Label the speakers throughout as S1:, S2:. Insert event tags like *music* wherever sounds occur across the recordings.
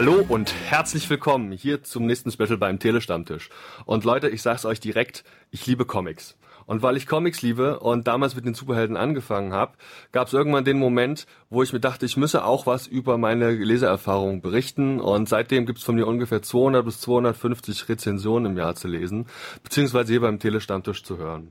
S1: Hallo und herzlich willkommen hier zum nächsten Special beim Telestammtisch. Und Leute, ich sag's euch direkt, ich liebe Comics. Und weil ich Comics liebe und damals mit den Superhelden angefangen habe, gab es irgendwann den Moment, wo ich mir dachte, ich müsse auch was über meine Leseerfahrung berichten. Und seitdem gibt's von mir ungefähr 200 bis 250 Rezensionen im Jahr zu lesen, beziehungsweise hier beim Telestammtisch zu hören.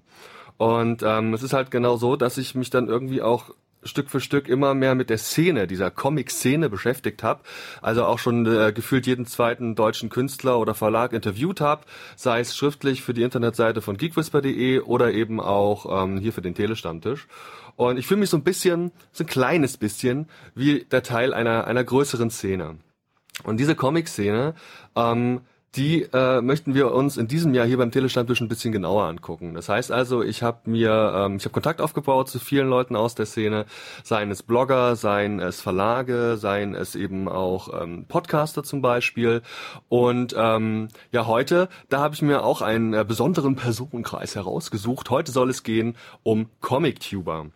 S1: Und ähm, es ist halt genau so, dass ich mich dann irgendwie auch Stück für Stück immer mehr mit der Szene, dieser Comic-Szene beschäftigt habe. Also auch schon äh, gefühlt jeden zweiten deutschen Künstler oder Verlag interviewt habe, sei es schriftlich für die Internetseite von geekwhisper.de oder eben auch ähm, hier für den Telestammtisch. Und ich fühle mich so ein bisschen, so ein kleines bisschen, wie der Teil einer, einer größeren Szene. Und diese Comic-Szene ähm, die äh, möchten wir uns in diesem Jahr hier beim Telestammtisch ein bisschen genauer angucken. Das heißt also, ich habe mir, ähm, ich habe Kontakt aufgebaut zu vielen Leuten aus der Szene, seien es Blogger, seien es Verlage, seien es eben auch ähm, Podcaster zum Beispiel. Und ähm, ja, heute, da habe ich mir auch einen äh, besonderen Personenkreis herausgesucht. Heute soll es gehen um Comic-Tuber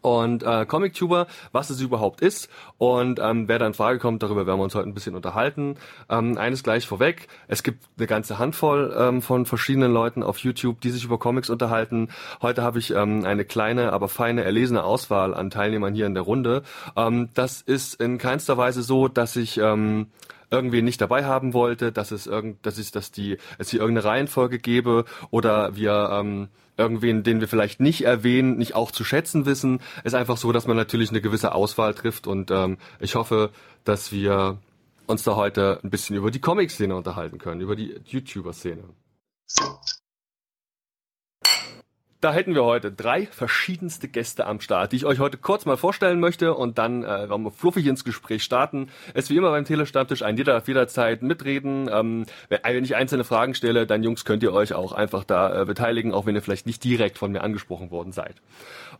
S1: und äh, Comic-Tuber, was es überhaupt ist und ähm, wer da in Frage kommt, darüber werden wir uns heute ein bisschen unterhalten. Ähm, eines gleich vorweg, es gibt eine ganze Handvoll ähm, von verschiedenen Leuten auf YouTube, die sich über Comics unterhalten. Heute habe ich ähm, eine kleine, aber feine, erlesene Auswahl an Teilnehmern hier in der Runde. Ähm, das ist in keinster Weise so, dass ich ähm, irgendwie nicht dabei haben wollte, dass es irgend, dass ich, dass die, es hier irgendeine Reihenfolge gebe oder wir ähm, irgendwen, den wir vielleicht nicht erwähnen, nicht auch zu schätzen wissen. ist einfach so, dass man natürlich eine gewisse Auswahl trifft und ähm, ich hoffe, dass wir uns da heute ein bisschen über die Comic-Szene unterhalten können, über die YouTuber-Szene. Da hätten wir heute drei verschiedenste Gäste am Start, die ich euch heute kurz mal vorstellen möchte und dann äh, wollen wir fluffig ins Gespräch starten. Es wie immer beim Telestammtisch, ein jeder darf jederzeit mitreden. Ähm, wenn ich einzelne Fragen stelle, dann Jungs könnt ihr euch auch einfach da äh, beteiligen, auch wenn ihr vielleicht nicht direkt von mir angesprochen worden seid.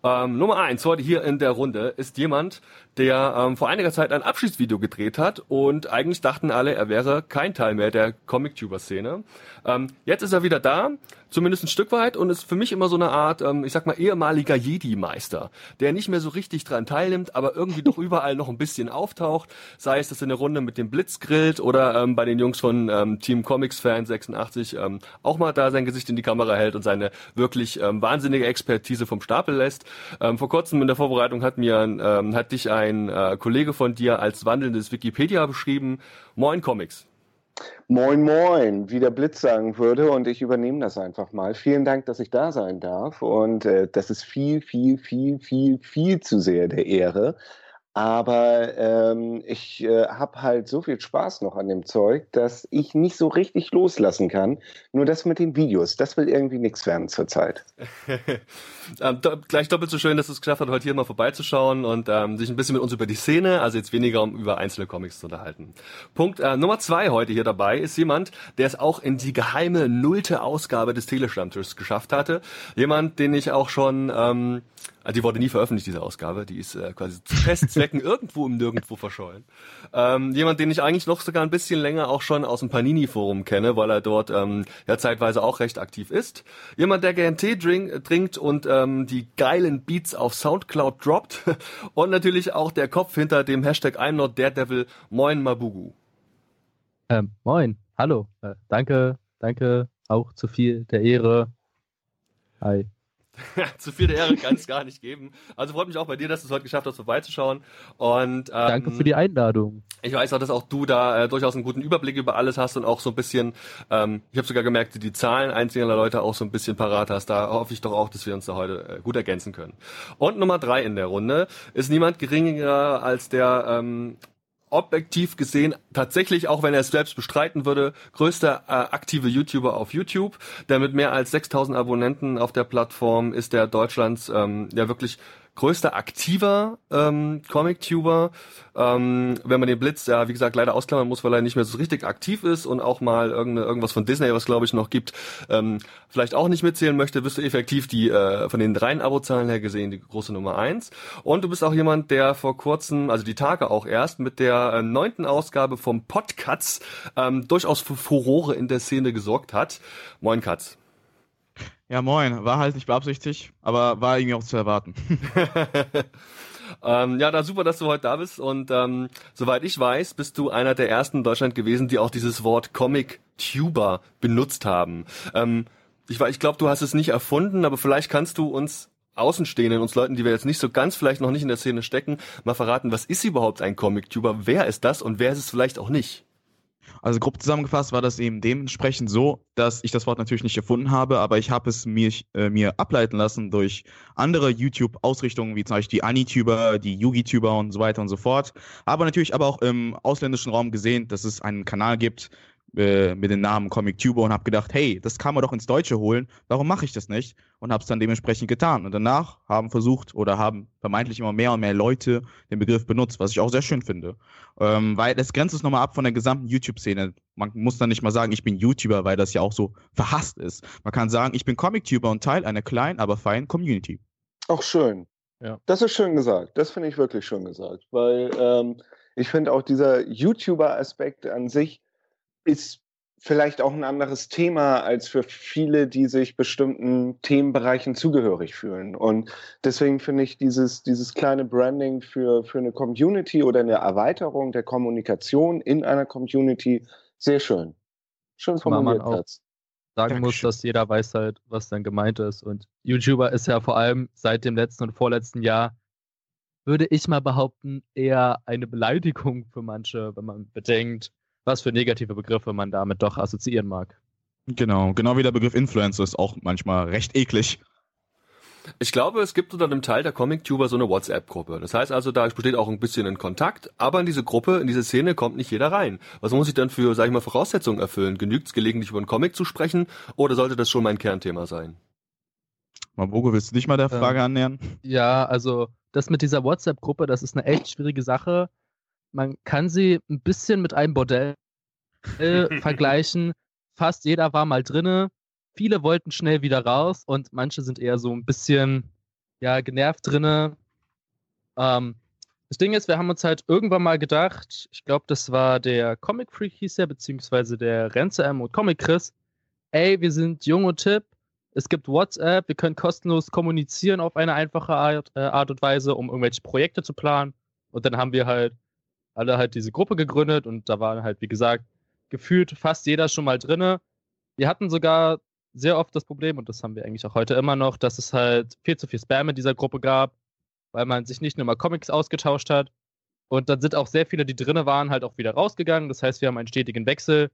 S1: Ähm, Nummer eins heute hier in der Runde ist jemand, der ähm, vor einiger Zeit ein Abschiedsvideo gedreht hat und eigentlich dachten alle, er wäre kein Teil mehr der Comic-Tuber-Szene. Ähm, jetzt ist er wieder da, zumindest ein Stück weit und ist für mich immer so eine Art, ähm, ich sag mal, ehemaliger Jedi-Meister, der nicht mehr so richtig dran teilnimmt, aber irgendwie doch überall noch ein bisschen auftaucht, sei es, dass er eine Runde mit dem Blitz grillt oder ähm, bei den Jungs von ähm, Team Comics Fan 86 ähm, auch mal da sein Gesicht in die Kamera hält und seine wirklich ähm, wahnsinnige Expertise vom Stapel lässt. Ähm, vor kurzem in der Vorbereitung hat mir ähm, hat dich ein äh, Kollege von dir als wandelndes Wikipedia beschrieben. Moin Comics.
S2: Moin, moin, wie der Blitz sagen würde. Und ich übernehme das einfach mal. Vielen Dank, dass ich da sein darf. Und äh, das ist viel, viel, viel, viel, viel zu sehr der Ehre. Aber ähm, ich äh, habe halt so viel Spaß noch an dem Zeug, dass ich nicht so richtig loslassen kann. Nur das mit den Videos, das will irgendwie nichts werden zurzeit. *laughs*
S1: ähm, do gleich doppelt so schön, dass es geschafft hat, heute hier mal vorbeizuschauen und ähm, sich ein bisschen mit uns über die Szene, also jetzt weniger um über einzelne Comics zu unterhalten. Punkt äh, Nummer zwei heute hier dabei ist jemand, der es auch in die geheime nullte Ausgabe des Telestammtisches geschafft hatte. Jemand, den ich auch schon ähm, also die wurde nie veröffentlicht, diese Ausgabe. Die ist äh, quasi zu *laughs* Testzwecken irgendwo im Nirgendwo verschollen. Ähm, jemand, den ich eigentlich noch sogar ein bisschen länger auch schon aus dem Panini-Forum kenne, weil er dort ähm, ja zeitweise auch recht aktiv ist. Jemand, der gern Tee drink, trinkt und ähm, die geilen Beats auf Soundcloud droppt. *laughs* und natürlich auch der Kopf hinter dem Hashtag I'm not Daredevil. Moin Mabugu.
S3: Ähm, moin, hallo. Äh, danke, danke auch zu viel der Ehre. Hi. *laughs*
S1: Zu viel der Ehre kann es gar nicht geben. Also freut mich auch bei dir, dass du es heute geschafft hast, vorbeizuschauen. Und,
S3: ähm, Danke für die Einladung.
S1: Ich weiß auch, dass auch du da äh, durchaus einen guten Überblick über alles hast und auch so ein bisschen, ähm, ich habe sogar gemerkt, die Zahlen einzelner Leute auch so ein bisschen parat hast. Da hoffe ich doch auch, dass wir uns da heute äh, gut ergänzen können. Und Nummer drei in der Runde ist niemand geringer als der ähm, objektiv gesehen tatsächlich, auch wenn er es selbst bestreiten würde, größter äh, aktive YouTuber auf YouTube. Der mit mehr als 6000 Abonnenten auf der Plattform ist der Deutschlands ähm, ja wirklich größter aktiver ähm, Comic-Tuber. Ähm, wenn man den Blitz, ja, wie gesagt, leider ausklammern muss, weil er nicht mehr so richtig aktiv ist und auch mal irgende, irgendwas von Disney, was glaube ich noch gibt, ähm, vielleicht auch nicht mitzählen möchte, bist du effektiv die äh, von den reinen Abozahlen her gesehen die große Nummer eins. Und du bist auch jemand, der vor kurzem, also die Tage auch erst, mit der äh, neunten Ausgabe vom Podcuts ähm, durchaus für Furore in der Szene gesorgt hat. Moin Katz.
S4: Ja, moin. War halt nicht beabsichtigt, aber war irgendwie auch zu erwarten. *laughs*
S1: Ähm, ja, da super, dass du heute da bist. Und ähm, soweit ich weiß, bist du einer der ersten in Deutschland gewesen, die auch dieses Wort Comic-Tuber benutzt haben. Ähm, ich, ich glaube, du hast es nicht erfunden, aber vielleicht kannst du uns Außenstehenden, uns Leuten, die wir jetzt nicht so ganz vielleicht noch nicht in der Szene stecken, mal verraten, was ist überhaupt ein Comic-Tuber? Wer ist das und wer ist es vielleicht auch nicht?
S4: Also grob zusammengefasst war das eben dementsprechend so, dass ich das Wort natürlich nicht erfunden habe, aber ich habe es mir, äh, mir ableiten lassen durch andere YouTube-Ausrichtungen, wie zum Beispiel die Anituber, die Yugi-Tuber und so weiter und so fort. Aber natürlich aber auch im ausländischen Raum gesehen, dass es einen Kanal gibt, äh, mit dem Namen Comic Tuber und habe gedacht, hey, das kann man doch ins Deutsche holen, warum mache ich das nicht? Und habe es dann dementsprechend getan. Und danach haben versucht oder haben vermeintlich immer mehr und mehr Leute den Begriff benutzt, was ich auch sehr schön finde. Ähm, weil es grenzt es nochmal ab von der gesamten YouTube-Szene. Man muss dann nicht mal sagen, ich bin YouTuber, weil das ja auch so verhasst ist. Man kann sagen, ich bin Comic-Tuber und Teil einer kleinen, aber feinen Community.
S2: Auch schön. Ja. Das ist schön gesagt. Das finde ich wirklich schön gesagt. Weil ähm, ich finde auch dieser YouTuber-Aspekt an sich ist vielleicht auch ein anderes Thema als für viele, die sich bestimmten Themenbereichen zugehörig fühlen. Und deswegen finde ich dieses, dieses kleine Branding für, für eine Community oder eine Erweiterung der Kommunikation in einer Community sehr schön. Schön formuliert,
S3: man auch sagen muss, dass jeder weiß halt, was dann gemeint ist. Und YouTuber ist ja vor allem seit dem letzten und vorletzten Jahr, würde ich mal behaupten, eher eine Beleidigung für manche, wenn man bedenkt, was für negative Begriffe man damit doch assoziieren mag.
S4: Genau, genau wie der Begriff Influencer ist auch manchmal recht eklig.
S1: Ich glaube, es gibt unter einem Teil der Comic-Tuber so eine WhatsApp-Gruppe. Das heißt also, da besteht auch ein bisschen ein Kontakt, aber in diese Gruppe, in diese Szene kommt nicht jeder rein. Was muss ich dann für, sag ich mal, Voraussetzungen erfüllen? Genügt es gelegentlich über einen Comic zu sprechen oder sollte das schon mein Kernthema sein?
S4: Mabogo, willst du dich mal der Frage ähm, annähern?
S3: Ja, also das mit dieser WhatsApp-Gruppe, das ist eine echt schwierige Sache man kann sie ein bisschen mit einem Bordell äh, *laughs* vergleichen. Fast jeder war mal drinne. Viele wollten schnell wieder raus und manche sind eher so ein bisschen ja, genervt drinne. Ähm, das Ding ist, wir haben uns halt irgendwann mal gedacht, ich glaube, das war der Comic Freak hieß er, beziehungsweise der Renze M und Comic Chris. Ey, wir sind jung und tipp. Es gibt WhatsApp, wir können kostenlos kommunizieren auf eine einfache Art, äh, Art und Weise, um irgendwelche Projekte zu planen. Und dann haben wir halt alle halt diese Gruppe gegründet und da war halt, wie gesagt, gefühlt fast jeder schon mal drinne. Wir hatten sogar sehr oft das Problem, und das haben wir eigentlich auch heute immer noch, dass es halt viel zu viel Spam in dieser Gruppe gab, weil man sich nicht nur mal Comics ausgetauscht hat. Und dann sind auch sehr viele, die drinne waren, halt auch wieder rausgegangen. Das heißt, wir haben einen stetigen Wechsel.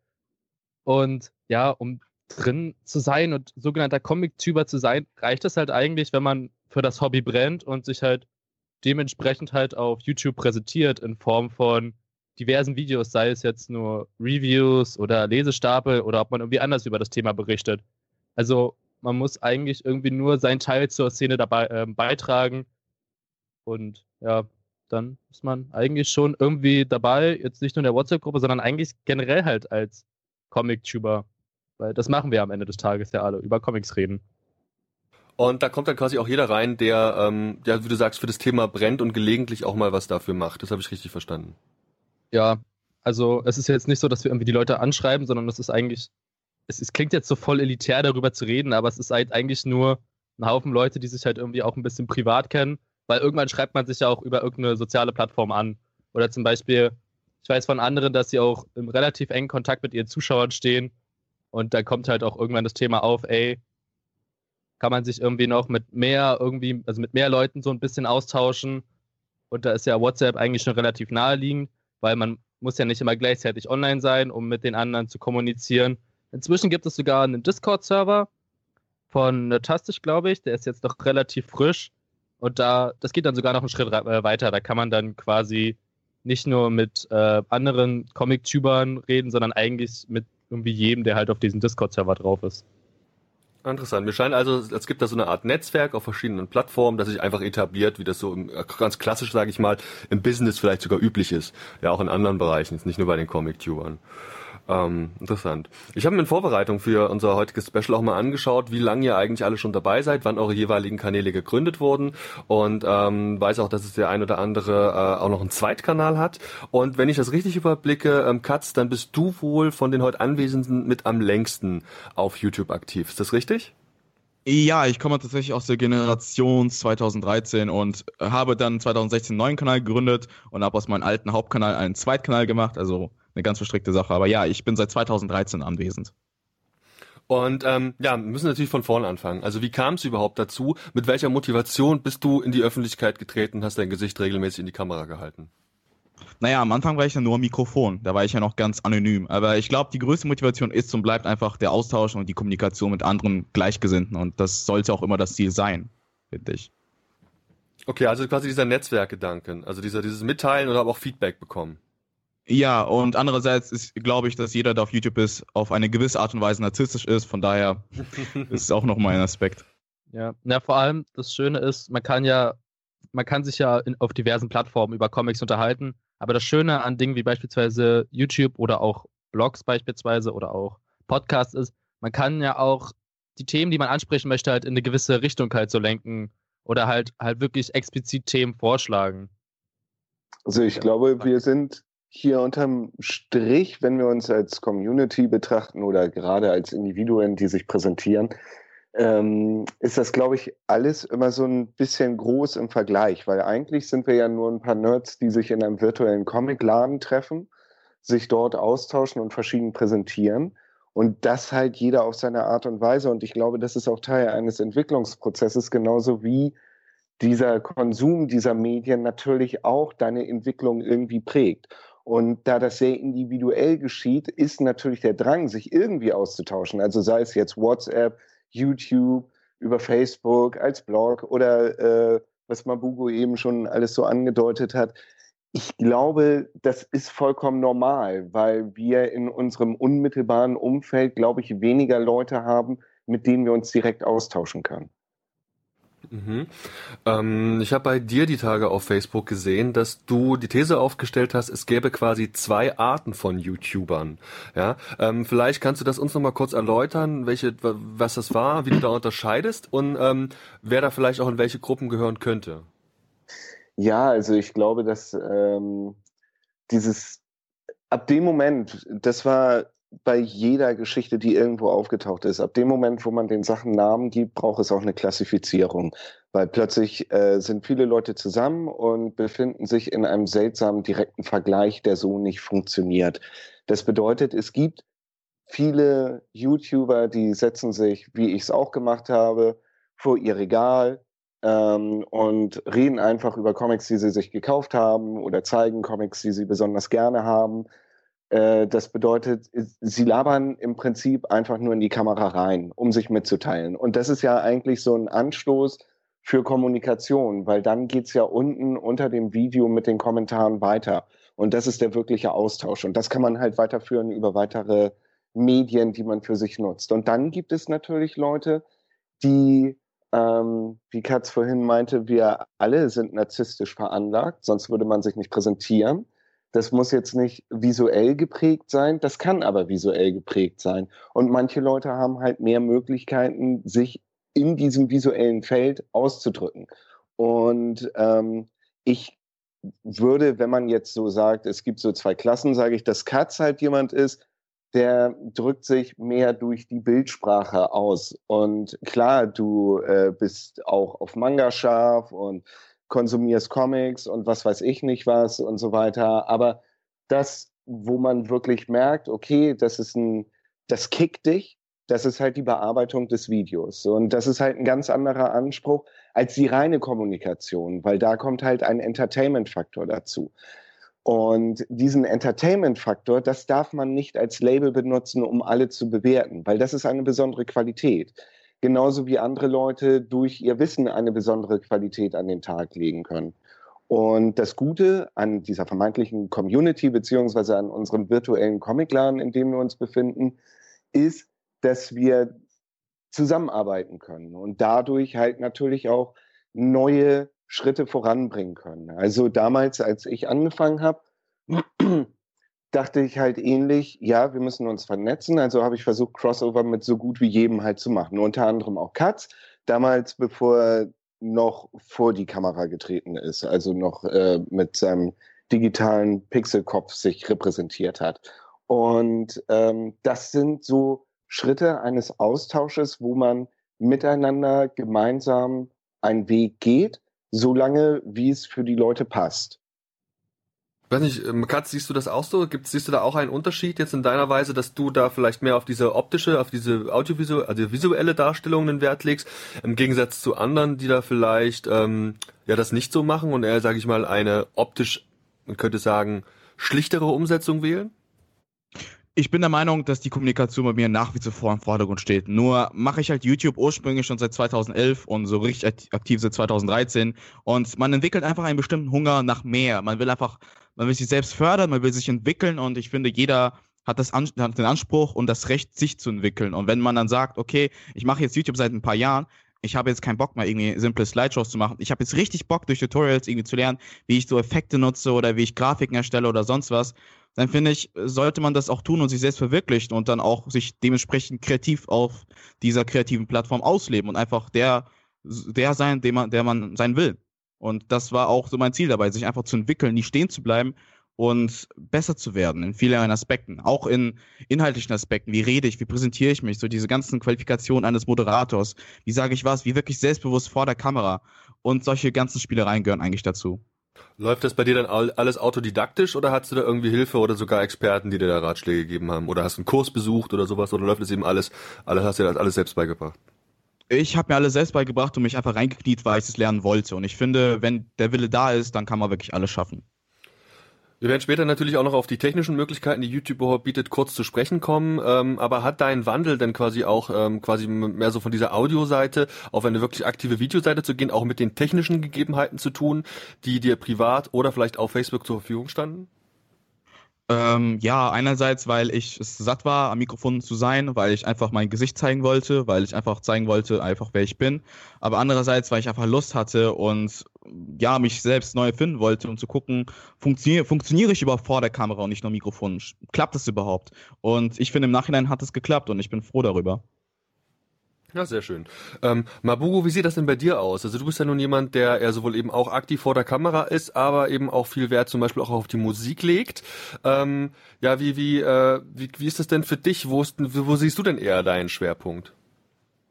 S3: Und ja, um drin zu sein und sogenannter Comic-Tuber zu sein, reicht es halt eigentlich, wenn man für das Hobby brennt und sich halt dementsprechend halt auf YouTube präsentiert in Form von diversen Videos, sei es jetzt nur Reviews oder Lesestapel oder ob man irgendwie anders über das Thema berichtet. Also man muss eigentlich irgendwie nur seinen Teil zur Szene dabei äh, beitragen und ja, dann ist man eigentlich schon irgendwie dabei, jetzt nicht nur in der WhatsApp-Gruppe, sondern eigentlich generell halt als Comic-Tuber. Weil das machen wir am Ende des Tages ja alle, über Comics reden.
S1: Und da kommt dann quasi auch jeder rein, der, ähm, ja, wie du sagst, für das Thema brennt und gelegentlich auch mal was dafür macht. Das habe ich richtig verstanden.
S3: Ja, also es ist jetzt nicht so, dass wir irgendwie die Leute anschreiben, sondern es ist eigentlich, es, es klingt jetzt so voll elitär darüber zu reden, aber es ist halt eigentlich nur ein Haufen Leute, die sich halt irgendwie auch ein bisschen privat kennen, weil irgendwann schreibt man sich ja auch über irgendeine soziale Plattform an. Oder zum Beispiel, ich weiß von anderen, dass sie auch im relativ engen Kontakt mit ihren Zuschauern stehen und da kommt halt auch irgendwann das Thema auf, ey, kann man sich irgendwie noch mit mehr irgendwie, also mit mehr Leuten so ein bisschen austauschen. Und da ist ja WhatsApp eigentlich schon relativ naheliegend, weil man muss ja nicht immer gleichzeitig online sein, um mit den anderen zu kommunizieren. Inzwischen gibt es sogar einen Discord-Server von Tastisch, glaube ich. Der ist jetzt noch relativ frisch. Und da, das geht dann sogar noch einen Schritt äh, weiter. Da kann man dann quasi nicht nur mit äh, anderen Comic-Tubern reden, sondern eigentlich mit irgendwie jedem, der halt auf diesem Discord-Server drauf ist.
S1: Interessant. Mir scheint also, es gibt da so eine Art Netzwerk auf verschiedenen Plattformen, das sich einfach etabliert, wie das so im, ganz klassisch, sage ich mal, im Business vielleicht sogar üblich ist. Ja, auch in anderen Bereichen, nicht nur bei den Comic-Tubern. Ähm, interessant. Ich habe mir in Vorbereitung für unser heutiges Special auch mal angeschaut, wie lange ihr eigentlich alle schon dabei seid, wann eure jeweiligen Kanäle gegründet wurden und ähm, weiß auch, dass es der ein oder andere äh, auch noch einen Zweitkanal hat. Und wenn ich das richtig überblicke, ähm, Katz, dann bist du wohl von den heute Anwesenden mit am längsten auf YouTube aktiv. Ist das richtig?
S4: Ja, ich komme tatsächlich aus der Generation 2013 und habe dann 2016 einen neuen Kanal gegründet und habe aus meinem alten Hauptkanal einen Zweitkanal gemacht. Also eine ganz verstrickte Sache. Aber ja, ich bin seit 2013 anwesend.
S1: Und ähm, ja, wir müssen natürlich von vorne anfangen. Also wie kam es überhaupt dazu? Mit welcher Motivation bist du in die Öffentlichkeit getreten und hast dein Gesicht regelmäßig in die Kamera gehalten?
S4: Naja, am Anfang war ich ja nur Mikrofon. Da war ich ja noch ganz anonym. Aber ich glaube, die größte Motivation ist und bleibt einfach der Austausch und die Kommunikation mit anderen Gleichgesinnten. Und das sollte auch immer das Ziel sein, finde ich.
S1: Okay, also quasi dieser Netzwerkgedanken, also dieser, dieses Mitteilen oder aber auch Feedback bekommen.
S4: Ja, und andererseits ist, glaube ich, dass jeder, der auf YouTube ist, auf eine gewisse Art und Weise narzisstisch ist. Von daher *laughs* ist es auch nochmal ein Aspekt.
S3: Ja, na, vor allem das Schöne ist, man kann ja, man kann sich ja in, auf diversen Plattformen über Comics unterhalten. Aber das Schöne an Dingen wie beispielsweise YouTube oder auch Blogs beispielsweise oder auch Podcasts ist, man kann ja auch die Themen, die man ansprechen möchte, halt in eine gewisse Richtung halt so lenken oder halt halt wirklich explizit Themen vorschlagen.
S2: Also ich glaube, wir sind hier unterm Strich, wenn wir uns als Community betrachten oder gerade als Individuen, die sich präsentieren, ähm, ist das, glaube ich, alles immer so ein bisschen groß im Vergleich, weil eigentlich sind wir ja nur ein paar Nerds, die sich in einem virtuellen Comicladen treffen, sich dort austauschen und verschieden präsentieren. Und das halt jeder auf seine Art und Weise. Und ich glaube, das ist auch Teil eines Entwicklungsprozesses, genauso wie dieser Konsum dieser Medien natürlich auch deine Entwicklung irgendwie prägt. Und da das sehr individuell geschieht, ist natürlich der Drang, sich irgendwie auszutauschen. Also sei es jetzt WhatsApp, YouTube, über Facebook, als Blog oder äh, was Mabugo eben schon alles so angedeutet hat. Ich glaube, das ist vollkommen normal, weil wir in unserem unmittelbaren Umfeld, glaube ich, weniger Leute haben, mit denen wir uns direkt austauschen können.
S1: Mhm. Ähm, ich habe bei dir die Tage auf Facebook gesehen, dass du die These aufgestellt hast, es gäbe quasi zwei Arten von YouTubern. Ja, ähm, vielleicht kannst du das uns noch mal kurz erläutern, welche, was das war, wie du da unterscheidest und ähm, wer da vielleicht auch in welche Gruppen gehören könnte.
S2: Ja, also ich glaube, dass ähm, dieses ab dem Moment, das war bei jeder Geschichte, die irgendwo aufgetaucht ist. Ab dem Moment, wo man den Sachen Namen gibt, braucht es auch eine Klassifizierung. Weil plötzlich äh, sind viele Leute zusammen und befinden sich in einem seltsamen direkten Vergleich, der so nicht funktioniert. Das bedeutet, es gibt viele YouTuber, die setzen sich, wie ich es auch gemacht habe, vor ihr Regal ähm, und reden einfach über Comics, die sie sich gekauft haben oder zeigen Comics, die sie besonders gerne haben das bedeutet, sie labern im Prinzip einfach nur in die Kamera rein, um sich mitzuteilen. Und das ist ja eigentlich so ein Anstoß für Kommunikation, weil dann geht's ja unten unter dem Video mit den Kommentaren weiter. Und das ist der wirkliche Austausch. Und das kann man halt weiterführen über weitere Medien, die man für sich nutzt. Und dann gibt es natürlich Leute, die, ähm, wie Katz vorhin meinte, wir alle sind narzisstisch veranlagt, sonst würde man sich nicht präsentieren. Das muss jetzt nicht visuell geprägt sein, das kann aber visuell geprägt sein. Und manche Leute haben halt mehr Möglichkeiten, sich in diesem visuellen Feld auszudrücken. Und ähm, ich würde, wenn man jetzt so sagt, es gibt so zwei Klassen, sage ich, dass Katz halt jemand ist, der drückt sich mehr durch die Bildsprache aus. Und klar, du äh, bist auch auf Manga scharf und konsumierst Comics und was weiß ich nicht was und so weiter. Aber das, wo man wirklich merkt, okay, das ist ein, das kickt dich, das ist halt die Bearbeitung des Videos. Und das ist halt ein ganz anderer Anspruch als die reine Kommunikation, weil da kommt halt ein Entertainment-Faktor dazu. Und diesen Entertainment-Faktor, das darf man nicht als Label benutzen, um alle zu bewerten, weil das ist eine besondere Qualität genauso wie andere Leute durch ihr Wissen eine besondere Qualität an den Tag legen können. Und das Gute an dieser vermeintlichen Community beziehungsweise an unserem virtuellen Comicladen, in dem wir uns befinden, ist, dass wir zusammenarbeiten können und dadurch halt natürlich auch neue Schritte voranbringen können. Also damals, als ich angefangen habe, dachte ich halt ähnlich, ja, wir müssen uns vernetzen. Also habe ich versucht, Crossover mit so gut wie jedem halt zu machen. Unter anderem auch Katz, damals bevor er noch vor die Kamera getreten ist, also noch äh, mit seinem digitalen Pixelkopf sich repräsentiert hat. Und ähm, das sind so Schritte eines Austausches, wo man miteinander gemeinsam einen Weg geht, solange wie es für die Leute passt.
S1: Weiß nicht, ähm, Katz, siehst du das auch so? Gibt, siehst du da auch einen Unterschied jetzt in deiner Weise, dass du da vielleicht mehr auf diese optische, auf diese audiovisuelle, also visuelle Darstellung den Wert legst, im Gegensatz zu anderen, die da vielleicht ähm, ja das nicht so machen und eher, sage ich mal, eine optisch, man könnte sagen, schlichtere Umsetzung wählen?
S4: Ich bin der Meinung, dass die Kommunikation bei mir nach wie vor im Vordergrund steht. Nur mache ich halt YouTube ursprünglich schon seit 2011 und so richtig aktiv seit 2013. Und man entwickelt einfach einen bestimmten Hunger nach mehr. Man will einfach, man will sich selbst fördern, man will sich entwickeln und ich finde, jeder hat, das hat den Anspruch und das Recht, sich zu entwickeln. Und wenn man dann sagt, okay, ich mache jetzt YouTube seit ein paar Jahren, ich habe jetzt keinen Bock mehr, irgendwie simple Slideshows zu machen. Ich habe jetzt richtig Bock, durch Tutorials irgendwie zu lernen, wie ich so Effekte nutze oder wie ich Grafiken erstelle oder sonst was dann finde ich, sollte man das auch tun und sich selbst verwirklichen und dann auch sich dementsprechend kreativ auf dieser kreativen Plattform ausleben und einfach der, der sein, der man, der man sein will. Und das war auch so mein Ziel dabei, sich einfach zu entwickeln, nicht stehen zu bleiben und besser zu werden in vielen Aspekten, auch in inhaltlichen Aspekten. Wie rede ich, wie präsentiere ich mich, so diese ganzen Qualifikationen eines Moderators, wie sage ich was, wie wirklich selbstbewusst vor der Kamera und solche ganzen Spielereien gehören eigentlich dazu.
S1: Läuft das bei dir dann alles autodidaktisch oder hast du da irgendwie Hilfe oder sogar Experten, die dir da Ratschläge gegeben haben? Oder hast du einen Kurs besucht oder sowas? Oder läuft das eben alles, alles hast du dir das alles selbst beigebracht?
S4: Ich habe mir alles selbst beigebracht und mich einfach reingekniet, weil ich es lernen wollte. Und ich finde, wenn der Wille da ist, dann kann man wirklich alles schaffen.
S1: Wir werden später natürlich auch noch auf die technischen Möglichkeiten, die YouTube überhaupt bietet, kurz zu sprechen kommen. Ähm, aber hat dein Wandel denn quasi auch ähm, quasi mehr so von dieser Audioseite auf eine wirklich aktive Videoseite zu gehen, auch mit den technischen Gegebenheiten zu tun, die dir privat oder vielleicht auf Facebook zur Verfügung standen?
S4: Ähm, ja, einerseits, weil ich es satt war, am Mikrofon zu sein, weil ich einfach mein Gesicht zeigen wollte, weil ich einfach zeigen wollte, einfach wer ich bin. Aber andererseits, weil ich einfach Lust hatte und ja, mich selbst neu finden wollte, um zu gucken, funktioniere, funktioniere ich überhaupt vor der Kamera und nicht nur Mikrofon? Klappt das überhaupt? Und ich finde, im Nachhinein hat es geklappt und ich bin froh darüber.
S1: Ja, sehr schön. Ähm, Mabugo, wie sieht das denn bei dir aus? Also du bist ja nun jemand, der ja sowohl eben auch aktiv vor der Kamera ist, aber eben auch viel Wert zum Beispiel auch auf die Musik legt. Ähm, ja, wie, wie, äh, wie, wie ist das denn für dich? Wo, ist, wo siehst du denn eher deinen Schwerpunkt?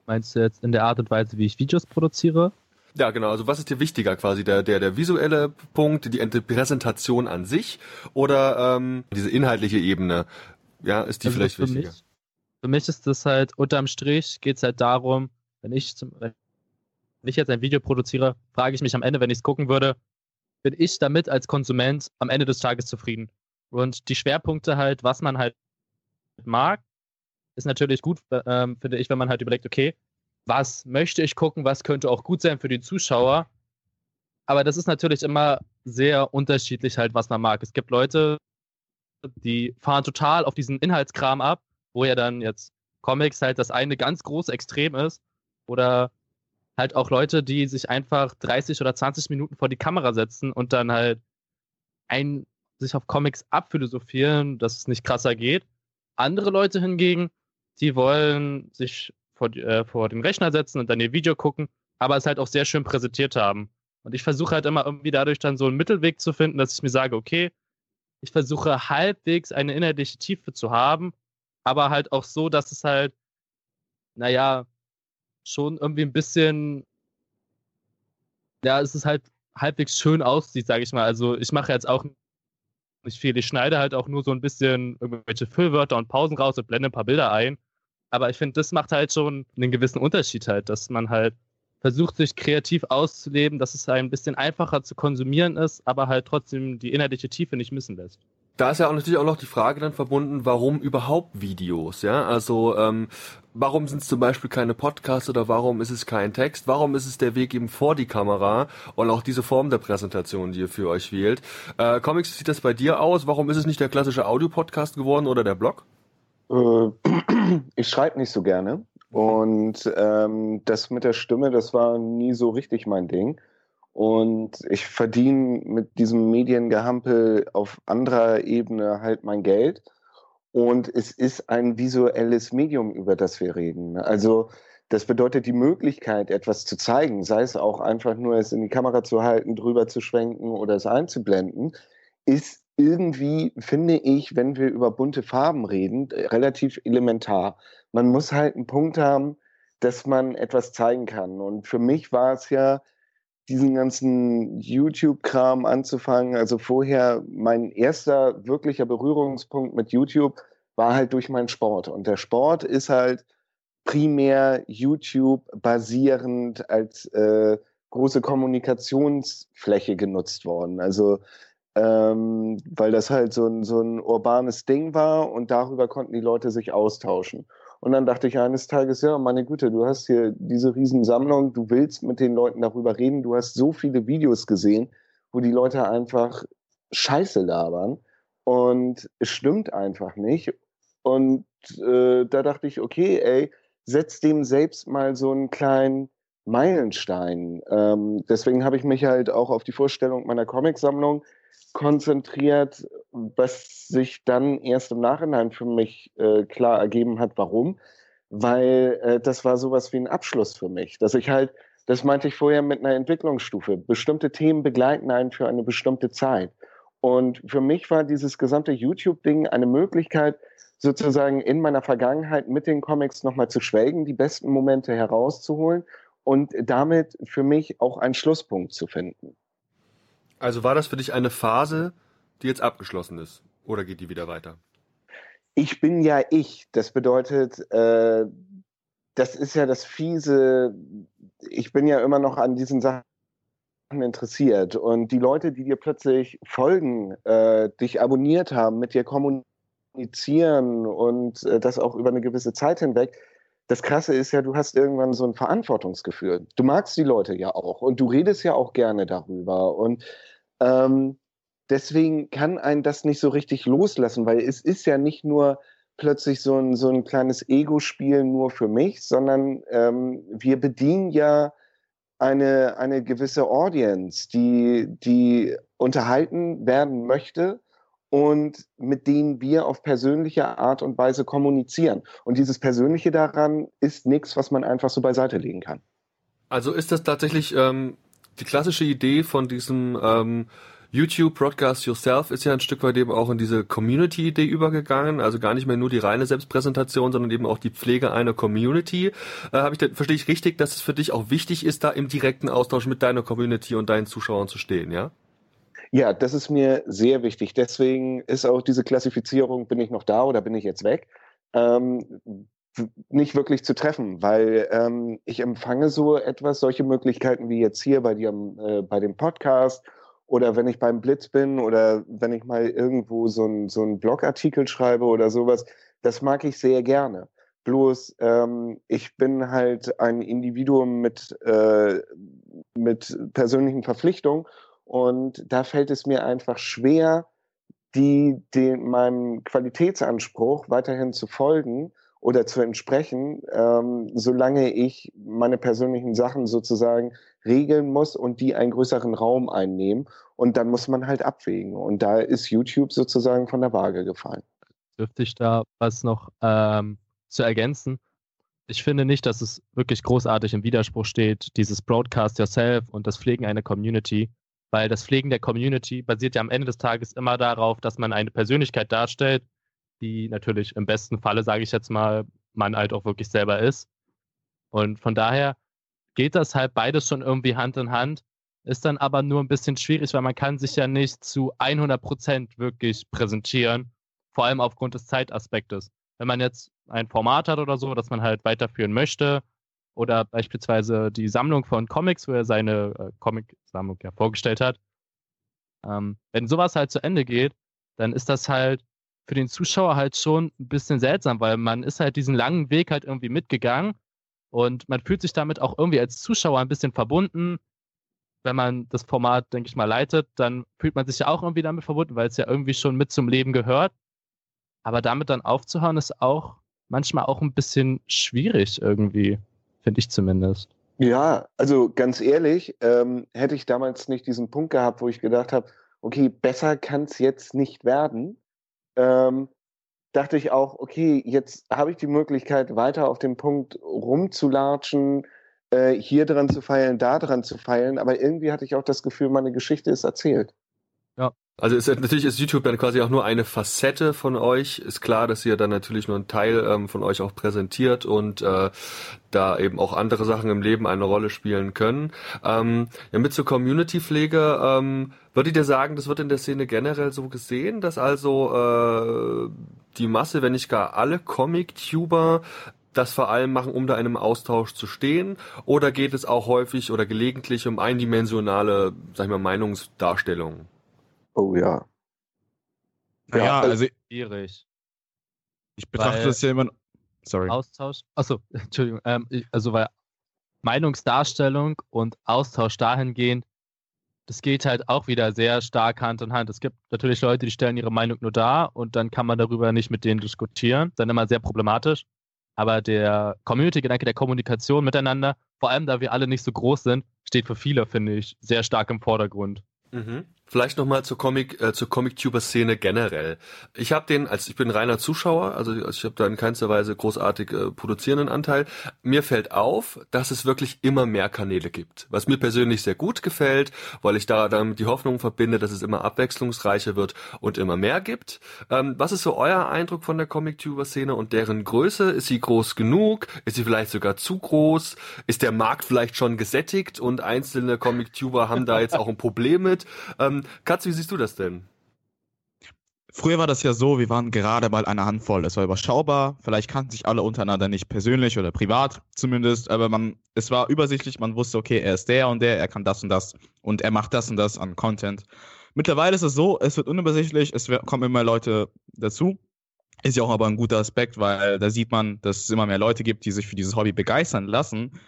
S3: Meinst du jetzt in der Art und Weise, wie ich Videos produziere?
S1: Ja, genau. Also was ist dir wichtiger quasi? Der, der, der visuelle Punkt, die Präsentation an sich oder ähm, diese inhaltliche Ebene? Ja, ist die also vielleicht wichtiger?
S3: Mich, für mich ist das halt, unterm Strich geht es halt darum, wenn ich, zum, wenn ich jetzt ein Video produziere, frage ich mich am Ende, wenn ich es gucken würde, bin ich damit als Konsument am Ende des Tages zufrieden? Und die Schwerpunkte halt, was man halt mag, ist natürlich gut, ähm, finde ich, wenn man halt überlegt, okay, was möchte ich gucken, was könnte auch gut sein für die Zuschauer. Aber das ist natürlich immer sehr unterschiedlich halt, was man mag. Es gibt Leute, die fahren total auf diesen Inhaltskram ab wo ja dann jetzt Comics halt das eine ganz große Extrem ist. Oder halt auch Leute, die sich einfach 30 oder 20 Minuten vor die Kamera setzen und dann halt ein, sich auf Comics abphilosophieren, dass es nicht krasser geht. Andere Leute hingegen, die wollen sich vor, äh, vor den Rechner setzen und dann ihr Video gucken, aber es halt auch sehr schön präsentiert haben. Und ich versuche halt immer irgendwie dadurch dann so einen Mittelweg zu finden, dass ich mir sage, okay, ich versuche halbwegs eine inhaltliche Tiefe zu haben, aber halt auch so, dass es halt, naja, schon irgendwie ein bisschen, ja, es ist halt halbwegs schön aussieht, sage ich mal. Also ich mache jetzt auch nicht viel. Ich schneide halt auch nur so ein bisschen irgendwelche Füllwörter und Pausen raus und blende ein paar Bilder ein. Aber ich finde, das macht halt schon einen gewissen Unterschied halt, dass man halt versucht, sich kreativ auszuleben, dass es ein bisschen einfacher zu konsumieren ist, aber halt trotzdem die inhaltliche Tiefe nicht missen lässt
S1: da ist ja auch natürlich auch noch die Frage dann verbunden, warum überhaupt Videos, ja? Also ähm, warum sind es zum Beispiel keine Podcasts oder warum ist es kein Text? Warum ist es der Weg eben vor die Kamera und auch diese Form der Präsentation, die ihr für euch wählt? Äh, Comics, wie sieht das bei dir aus? Warum ist es nicht der klassische Audio-Podcast geworden oder der Blog?
S2: Äh, *clears throat* ich schreibe nicht so gerne und ähm, das mit der Stimme, das war nie so richtig mein Ding. Und ich verdiene mit diesem Mediengehampel auf anderer Ebene halt mein Geld. Und es ist ein visuelles Medium, über das wir reden. Also das bedeutet die Möglichkeit, etwas zu zeigen, sei es auch einfach nur es in die Kamera zu halten, drüber zu schwenken oder es einzublenden, ist irgendwie, finde ich, wenn wir über bunte Farben reden, relativ elementar. Man muss halt einen Punkt haben, dass man etwas zeigen kann. Und für mich war es ja, diesen ganzen YouTube-Kram anzufangen. Also vorher mein erster wirklicher Berührungspunkt mit YouTube war halt durch meinen Sport. Und der Sport ist halt primär YouTube basierend als äh, große Kommunikationsfläche genutzt worden. Also ähm, weil das halt so ein, so ein urbanes Ding war und darüber konnten die Leute sich austauschen. Und dann dachte ich eines Tages, ja, meine Güte, du hast hier diese Riesensammlung, du willst mit den Leuten darüber reden, du hast so viele Videos gesehen, wo die Leute einfach Scheiße labern und es stimmt einfach nicht. Und äh, da dachte ich, okay, ey, setz dem selbst mal so einen kleinen Meilenstein. Ähm, deswegen habe ich mich halt auch auf die Vorstellung meiner Comicsammlung konzentriert, was sich dann erst im Nachhinein für mich äh, klar ergeben hat, warum. Weil äh, das war sowas wie ein Abschluss für mich, dass ich halt, das meinte ich vorher mit einer Entwicklungsstufe, bestimmte Themen begleiten einen für eine bestimmte Zeit. Und für mich war dieses gesamte YouTube-Ding eine Möglichkeit, sozusagen in meiner Vergangenheit mit den Comics nochmal zu schwelgen, die besten Momente herauszuholen und damit für mich auch einen Schlusspunkt zu finden.
S1: Also war das für dich eine Phase, die jetzt abgeschlossen ist? Oder geht die wieder weiter?
S2: Ich bin ja ich. Das bedeutet, äh, das ist ja das Fiese. Ich bin ja immer noch an diesen Sachen interessiert. Und die Leute, die dir plötzlich folgen, äh, dich abonniert haben, mit dir kommunizieren und äh, das auch über eine gewisse Zeit hinweg, das Krasse ist ja, du hast irgendwann so ein Verantwortungsgefühl. Du magst die Leute ja auch und du redest ja auch gerne darüber. Und ähm, deswegen kann ein das nicht so richtig loslassen, weil es ist ja nicht nur plötzlich so ein, so ein kleines Ego-Spiel nur für mich, sondern ähm, wir bedienen ja eine, eine gewisse Audience, die, die unterhalten werden möchte und mit denen wir auf persönliche Art und Weise kommunizieren. Und dieses Persönliche daran ist nichts, was man einfach so beiseite legen kann.
S1: Also ist das tatsächlich ähm, die klassische Idee von diesem ähm, YouTube Broadcast Yourself ist ja ein Stück weit eben auch in diese Community-Idee übergegangen, also gar nicht mehr nur die reine Selbstpräsentation, sondern eben auch die Pflege einer Community. Äh, Habe ich da, verstehe ich richtig, dass es für dich auch wichtig ist, da im direkten Austausch mit deiner Community und deinen Zuschauern zu stehen, ja?
S2: Ja, das ist mir sehr wichtig. Deswegen ist auch diese Klassifizierung, bin ich noch da oder bin ich jetzt weg? Ähm, nicht wirklich zu treffen, weil ähm, ich empfange so etwas, solche Möglichkeiten wie jetzt hier bei dir äh, bei dem Podcast oder wenn ich beim Blitz bin oder wenn ich mal irgendwo so ein so ein Blogartikel schreibe oder sowas, das mag ich sehr gerne. Bloß ähm, ich bin halt ein Individuum mit äh, mit persönlichen Verpflichtungen und da fällt es mir einfach schwer, die den meinem Qualitätsanspruch weiterhin zu folgen oder zu entsprechen, ähm, solange ich meine persönlichen Sachen sozusagen regeln muss und die einen größeren Raum einnehmen. Und dann muss man halt abwägen. Und da ist YouTube sozusagen von der Waage gefallen.
S3: Dürfte ich da was noch ähm, zu ergänzen? Ich finde nicht, dass es wirklich großartig im Widerspruch steht, dieses Broadcast Yourself und das Pflegen einer Community, weil das Pflegen der Community basiert ja am Ende des Tages immer darauf, dass man eine Persönlichkeit darstellt, die natürlich im besten Falle, sage ich jetzt mal, man halt auch wirklich selber ist. Und von daher geht das halt beides schon irgendwie Hand in Hand, ist dann aber nur ein bisschen schwierig, weil man kann sich ja nicht zu 100 Prozent wirklich präsentieren, vor allem aufgrund des Zeitaspektes. Wenn man jetzt ein Format hat oder so, das man halt weiterführen möchte, oder beispielsweise die Sammlung von Comics, wo er seine äh, Comic-Sammlung ja vorgestellt hat, ähm, wenn sowas halt zu Ende geht, dann ist das halt für den Zuschauer halt schon ein bisschen seltsam, weil man ist halt diesen langen Weg halt irgendwie mitgegangen und man fühlt sich damit auch irgendwie als Zuschauer ein bisschen verbunden. Wenn man das Format, denke ich mal, leitet, dann fühlt man sich ja auch irgendwie damit verbunden, weil es ja irgendwie schon mit zum Leben gehört. Aber damit dann aufzuhören, ist auch manchmal auch ein bisschen schwierig irgendwie, finde ich zumindest.
S2: Ja, also ganz ehrlich, ähm, hätte ich damals nicht diesen Punkt gehabt, wo ich gedacht habe, okay, besser kann es jetzt nicht werden, ähm, dachte ich auch, okay, jetzt habe ich die Möglichkeit, weiter auf dem Punkt rumzulatschen, äh, hier dran zu feilen, da dran zu feilen, aber irgendwie hatte ich auch das Gefühl, meine Geschichte ist erzählt.
S1: Also ist, natürlich ist YouTube dann quasi auch nur eine Facette von euch. Ist klar, dass ihr dann natürlich nur einen Teil ähm, von euch auch präsentiert und äh, da eben auch andere Sachen im Leben eine Rolle spielen können. Ähm, ja, mit zur Community-Pflege, ähm, würdet ihr sagen, das wird in der Szene generell so gesehen, dass also äh, die Masse, wenn nicht gar alle Comic-Tuber das vor allem machen, um da in einem Austausch zu stehen? Oder geht es auch häufig oder gelegentlich um eindimensionale, sag ich mal, Meinungsdarstellungen?
S2: Oh ja.
S4: Naja,
S3: Ja,
S4: also
S3: Schwierig.
S4: ich betrachte
S3: weil-
S4: das ja immer. Sorry.
S3: Austausch. Achso, *laughs* Entschuldigung. Ähm, ich- also weil Meinungsdarstellung und Austausch dahingehend, das geht halt auch wieder sehr stark Hand in Hand. Es gibt natürlich Leute, die stellen ihre Meinung nur dar und dann kann man darüber nicht mit denen diskutieren. Dann immer sehr problematisch. Aber der Community-Gedanke der Kommunikation miteinander, vor allem da wir alle nicht so groß sind, steht für viele, finde ich, sehr stark im Vordergrund.
S1: Mhm. Vielleicht nochmal zur Comic, äh, zur Comic-Tuber-Szene generell. Ich habe den, als ich bin reiner Zuschauer, also ich habe da in keinster Weise großartig äh, produzierenden Anteil. Mir fällt auf, dass es wirklich immer mehr Kanäle gibt, was mir persönlich sehr gut gefällt, weil ich da damit die Hoffnung verbinde, dass es immer abwechslungsreicher wird und immer mehr gibt. Ähm, was ist so euer Eindruck von der Comic-Tuber-Szene und deren Größe? Ist sie groß genug? Ist sie vielleicht sogar zu groß? Ist der Markt vielleicht schon gesättigt und einzelne Comic-Tuber haben da jetzt auch ein Problem mit? Ähm, Katz, wie siehst du das denn?
S4: Früher war das ja so, wir waren gerade mal eine Handvoll. Es war überschaubar. Vielleicht kannten sich alle untereinander nicht persönlich oder privat zumindest, aber man, es war übersichtlich. Man wusste, okay, er ist der und der, er kann das und das und er macht das und das an Content. Mittlerweile ist es so, es wird unübersichtlich, es kommen immer Leute dazu. Ist ja auch aber ein guter Aspekt, weil da sieht man, dass es immer mehr Leute gibt, die sich für dieses Hobby begeistern lassen.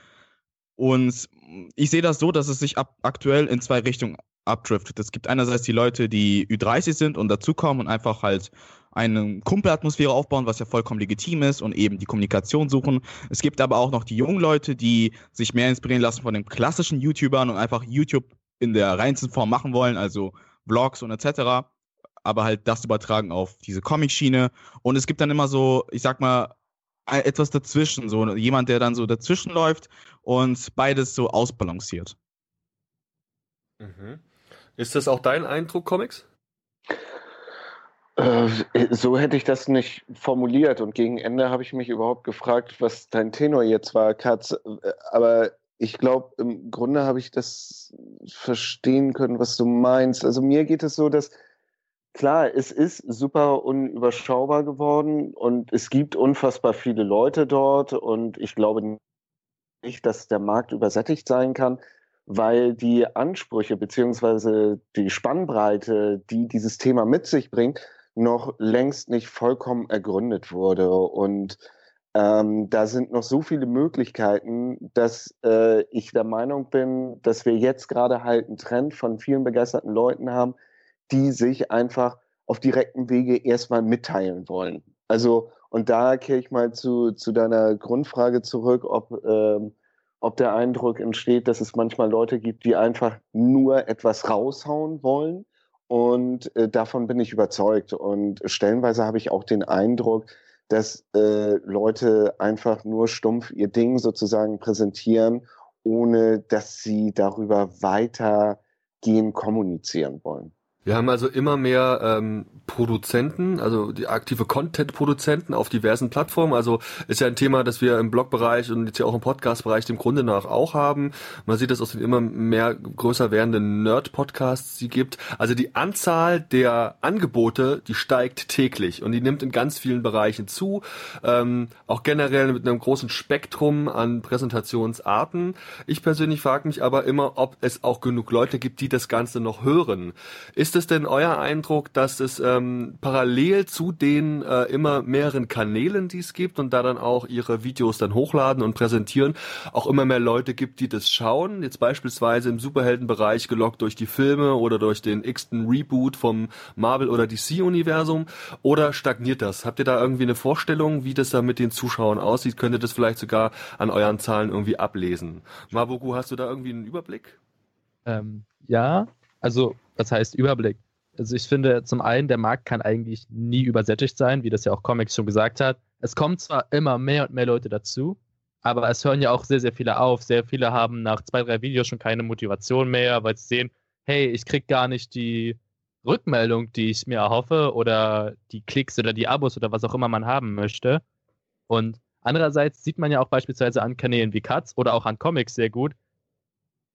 S4: Und ich sehe das so, dass es sich ab, aktuell in zwei Richtungen abdriftet. Es gibt einerseits die Leute, die Ü30 sind und dazukommen und einfach halt eine Kumpelatmosphäre aufbauen, was ja vollkommen legitim ist und eben die Kommunikation suchen. Es gibt aber auch noch die jungen Leute, die sich mehr inspirieren lassen von den klassischen YouTubern und einfach YouTube in der reinsten Form machen wollen, also Vlogs und etc. Aber halt das übertragen auf diese Comic-Schiene. Und es gibt dann immer so, ich sag mal, ein- etwas dazwischen, so jemand, der dann so dazwischen läuft und beides so ausbalanciert.
S1: Mhm. Ist das auch dein Eindruck, Comics?
S2: Äh, so hätte ich das nicht formuliert und gegen Ende habe ich mich überhaupt gefragt, was dein Tenor jetzt war, Katz. Aber ich glaube, im Grunde habe ich das verstehen können, was du meinst. Also mir geht es so, dass klar, es ist super unüberschaubar geworden und es gibt unfassbar viele Leute dort und ich glaube nicht, dass der Markt übersättigt sein kann, weil die Ansprüche beziehungsweise die Spannbreite, die dieses Thema mit sich bringt, noch längst nicht vollkommen ergründet wurde. Und ähm, da sind noch so viele Möglichkeiten, dass äh, ich der Meinung bin, dass wir jetzt gerade halt einen Trend von vielen begeisterten Leuten haben, die sich einfach auf direktem Wege erstmal mitteilen wollen. Also, und da kehre ich mal zu, zu deiner Grundfrage zurück, ob, ähm, ob der Eindruck entsteht, dass es manchmal Leute gibt, die einfach nur etwas raushauen wollen. Und äh, davon bin ich überzeugt. Und stellenweise habe ich auch den Eindruck, dass äh, Leute einfach nur stumpf ihr Ding sozusagen präsentieren, ohne dass sie darüber weitergehen kommunizieren wollen.
S1: Wir haben also immer mehr ähm, Produzenten, also die aktive Content-Produzenten auf diversen Plattformen. Also ist ja ein Thema, das wir im Blogbereich und jetzt ja auch im Podcast-Bereich dem Grunde nach auch haben. Man sieht das aus den immer mehr größer werdenden Nerd-Podcasts, die gibt. Also die Anzahl der Angebote, die steigt täglich und die nimmt in ganz vielen Bereichen zu. Ähm, auch generell mit einem großen Spektrum an Präsentationsarten. Ich persönlich frage mich aber immer, ob es auch genug Leute gibt, die das Ganze noch hören. Ist es denn euer Eindruck, dass es ähm, parallel zu den äh, immer mehreren Kanälen, die es gibt und da dann auch ihre Videos dann hochladen und präsentieren, auch immer mehr Leute gibt, die das schauen? Jetzt beispielsweise im Superheldenbereich gelockt durch die Filme oder durch den x-ten Reboot vom Marvel- oder DC-Universum? Oder stagniert das? Habt ihr da irgendwie eine Vorstellung, wie das da mit den Zuschauern aussieht? Könnt ihr das vielleicht sogar an euren Zahlen irgendwie ablesen? Mabuku, hast du da irgendwie einen Überblick?
S3: Ähm, ja, also was heißt Überblick? Also ich finde zum einen, der Markt kann eigentlich nie übersättigt sein, wie das ja auch Comics schon gesagt hat. Es kommen zwar immer mehr und mehr Leute dazu, aber es hören ja auch sehr, sehr viele auf. Sehr viele haben nach zwei, drei Videos schon keine Motivation mehr, weil sie sehen, hey, ich krieg gar nicht die Rückmeldung, die ich mir erhoffe oder die Klicks oder die Abos oder was auch immer man haben möchte. Und andererseits sieht man ja auch beispielsweise an Kanälen wie Katz oder auch an Comics sehr gut,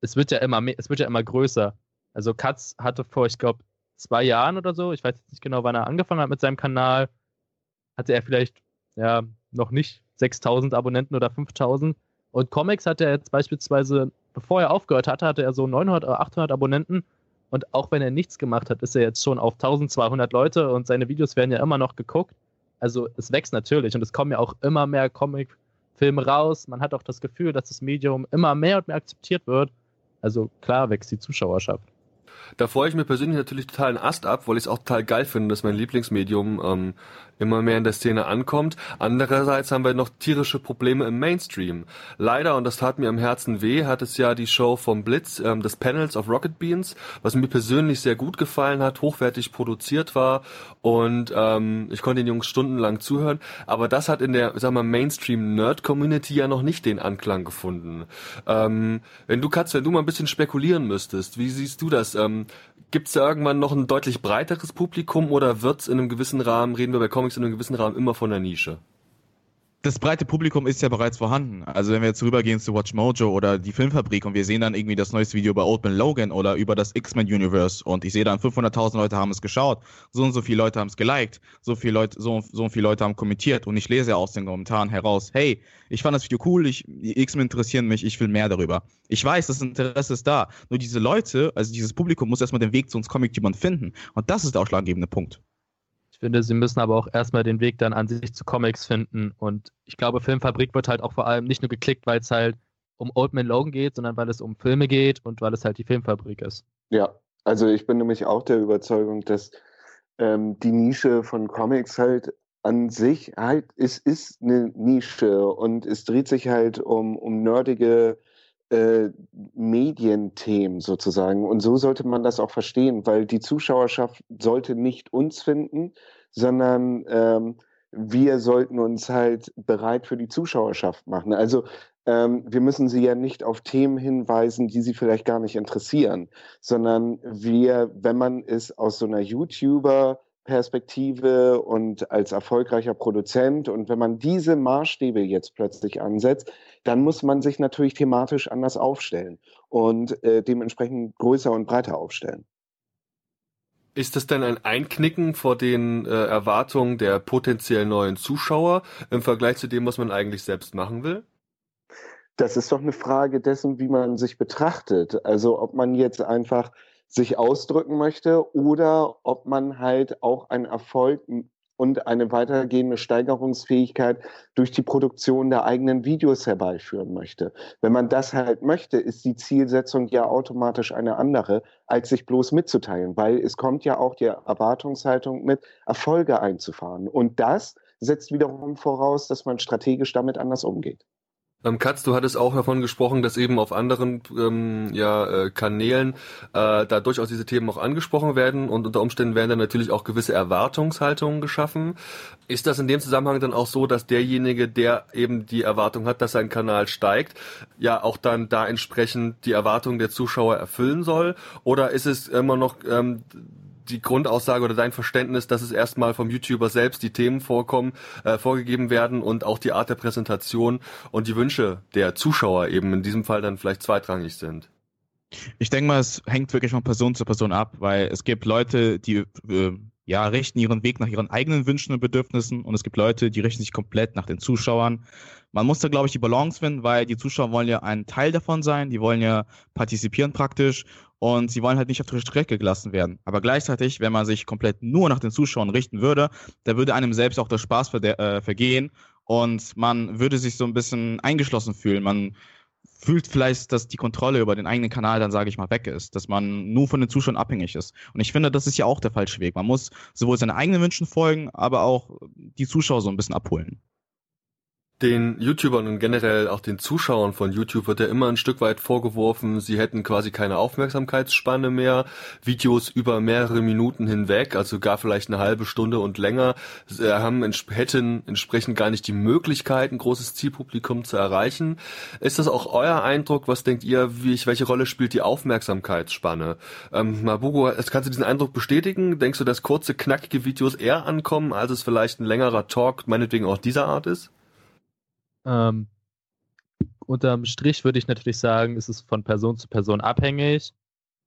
S3: es wird ja immer mehr, es wird ja immer größer. Also Katz hatte vor, ich glaube, zwei Jahren oder so, ich weiß jetzt nicht genau, wann er angefangen hat mit seinem Kanal, hatte er vielleicht ja noch nicht 6000 Abonnenten oder 5000. Und Comics hatte er jetzt beispielsweise, bevor er aufgehört hatte, hatte er so 900 oder 800 Abonnenten. Und auch wenn er nichts gemacht hat, ist er jetzt schon auf 1200 Leute und seine Videos werden ja immer noch geguckt. Also es wächst natürlich und es kommen ja auch immer mehr Comic-Filme raus. Man hat auch das Gefühl, dass das Medium immer mehr und mehr akzeptiert wird. Also klar wächst die Zuschauerschaft.
S1: Da freue ich mir persönlich natürlich total einen Ast ab, weil ich es auch total geil finde, dass mein Lieblingsmedium ähm, immer mehr in der Szene ankommt. Andererseits haben wir noch tierische Probleme im Mainstream. Leider, und das tat mir am Herzen weh, hat es ja die Show vom Blitz, ähm, des Panels of Rocket Beans, was mir persönlich sehr gut gefallen hat, hochwertig produziert war und ähm, ich konnte den Jungs stundenlang zuhören. Aber das hat in der, sag mal, Mainstream-Nerd-Community ja noch nicht den Anklang gefunden. Ähm, wenn du, Katz, wenn du mal ein bisschen spekulieren müsstest, wie siehst du das? Ähm, Gibt es da irgendwann noch ein deutlich breiteres Publikum oder wird es in einem gewissen Rahmen, reden wir bei Comics in einem gewissen Rahmen immer von der Nische?
S4: Das breite Publikum ist ja bereits vorhanden. Also wenn wir jetzt rübergehen zu Watch Mojo oder die Filmfabrik und wir sehen dann irgendwie das neueste Video über Old Man Logan oder über das X-Men Universe und ich sehe dann 500.000 Leute haben es geschaut, so und so viele Leute haben es geliked, so viele Leute, so, so viele Leute haben kommentiert und ich lese aus den Kommentaren heraus, hey, ich fand das Video cool, ich, die X-Men interessieren mich, ich will mehr darüber. Ich weiß, das Interesse ist da. Nur diese Leute, also dieses Publikum muss erstmal den Weg zu uns Comic-Tubern finden und das ist der ausschlaggebende Punkt
S3: finde, sie müssen aber auch erstmal den Weg dann an sich zu Comics finden. Und ich glaube, Filmfabrik wird halt auch vor allem nicht nur geklickt, weil es halt um Old Man Logan geht, sondern weil es um Filme geht und weil es halt die Filmfabrik ist.
S2: Ja, also ich bin nämlich auch der Überzeugung, dass ähm, die Nische von Comics halt an sich halt, es ist eine Nische und es dreht sich halt um, um nerdige äh, Medienthemen sozusagen. Und so sollte man das auch verstehen, weil die Zuschauerschaft sollte nicht uns finden, sondern ähm, wir sollten uns halt bereit für die Zuschauerschaft machen. Also ähm, wir müssen sie ja nicht auf Themen hinweisen, die sie vielleicht gar nicht interessieren, sondern wir, wenn man es aus so einer YouTuber Perspektive und als erfolgreicher Produzent. Und wenn man diese Maßstäbe jetzt plötzlich ansetzt, dann muss man sich natürlich thematisch anders aufstellen und äh, dementsprechend größer und breiter aufstellen.
S1: Ist das denn ein Einknicken vor den äh, Erwartungen der potenziell neuen Zuschauer im Vergleich zu dem, was man eigentlich selbst machen will?
S2: Das ist doch eine Frage dessen, wie man sich betrachtet. Also ob man jetzt einfach sich ausdrücken möchte oder ob man halt auch einen Erfolg und eine weitergehende Steigerungsfähigkeit durch die Produktion der eigenen Videos herbeiführen möchte. Wenn man das halt möchte, ist die Zielsetzung ja automatisch eine andere, als sich bloß mitzuteilen, weil es kommt ja auch die Erwartungshaltung mit, Erfolge einzufahren. Und das setzt wiederum voraus, dass man strategisch damit anders umgeht.
S1: Ähm, Katz, du hattest auch davon gesprochen, dass eben auf anderen ähm, ja, äh, Kanälen äh, da durchaus diese Themen auch angesprochen werden und unter Umständen werden dann natürlich auch gewisse Erwartungshaltungen geschaffen. Ist das in dem Zusammenhang dann auch so, dass derjenige, der eben die Erwartung hat, dass sein Kanal steigt, ja auch dann da entsprechend die Erwartungen der Zuschauer erfüllen soll? Oder ist es immer noch ähm, die Grundaussage oder dein Verständnis, dass es erstmal vom YouTuber selbst die Themen vorkommen, äh, vorgegeben werden und auch die Art der Präsentation und die Wünsche der Zuschauer eben in diesem Fall dann vielleicht zweitrangig sind?
S4: Ich denke mal, es hängt wirklich von Person zu Person ab, weil es gibt Leute, die äh, ja richten ihren Weg nach ihren eigenen Wünschen und Bedürfnissen und es gibt Leute, die richten sich komplett nach den Zuschauern. Man muss da, glaube ich, die Balance finden, weil die Zuschauer wollen ja ein Teil davon sein, die wollen ja partizipieren praktisch und sie wollen halt nicht auf der Strecke gelassen werden. Aber gleichzeitig, wenn man sich komplett nur nach den Zuschauern richten würde, da würde einem selbst auch der Spaß ver äh, vergehen und man würde sich so ein bisschen eingeschlossen fühlen. Man fühlt vielleicht, dass die Kontrolle über den eigenen Kanal dann, sage ich mal, weg ist, dass man nur von den Zuschauern abhängig ist. Und ich finde, das ist ja auch der falsche Weg. Man muss sowohl seinen eigenen Wünschen folgen, aber auch die Zuschauer so ein bisschen abholen.
S1: Den YouTubern und generell auch den Zuschauern von YouTube wird ja immer ein Stück weit vorgeworfen, sie hätten quasi keine Aufmerksamkeitsspanne mehr, Videos über mehrere Minuten hinweg, also gar vielleicht eine halbe Stunde und länger, sie haben hätten entsprechend gar nicht die Möglichkeit, ein großes Zielpublikum zu erreichen. Ist das auch euer Eindruck? Was denkt ihr, wie, welche Rolle spielt die Aufmerksamkeitsspanne? Ähm, Mabugo, kannst du diesen Eindruck bestätigen? Denkst du, dass kurze, knackige Videos eher ankommen, als es vielleicht ein längerer Talk, meinetwegen auch dieser Art ist?
S3: Ähm, unterm Strich würde ich natürlich sagen, ist es von Person zu Person abhängig.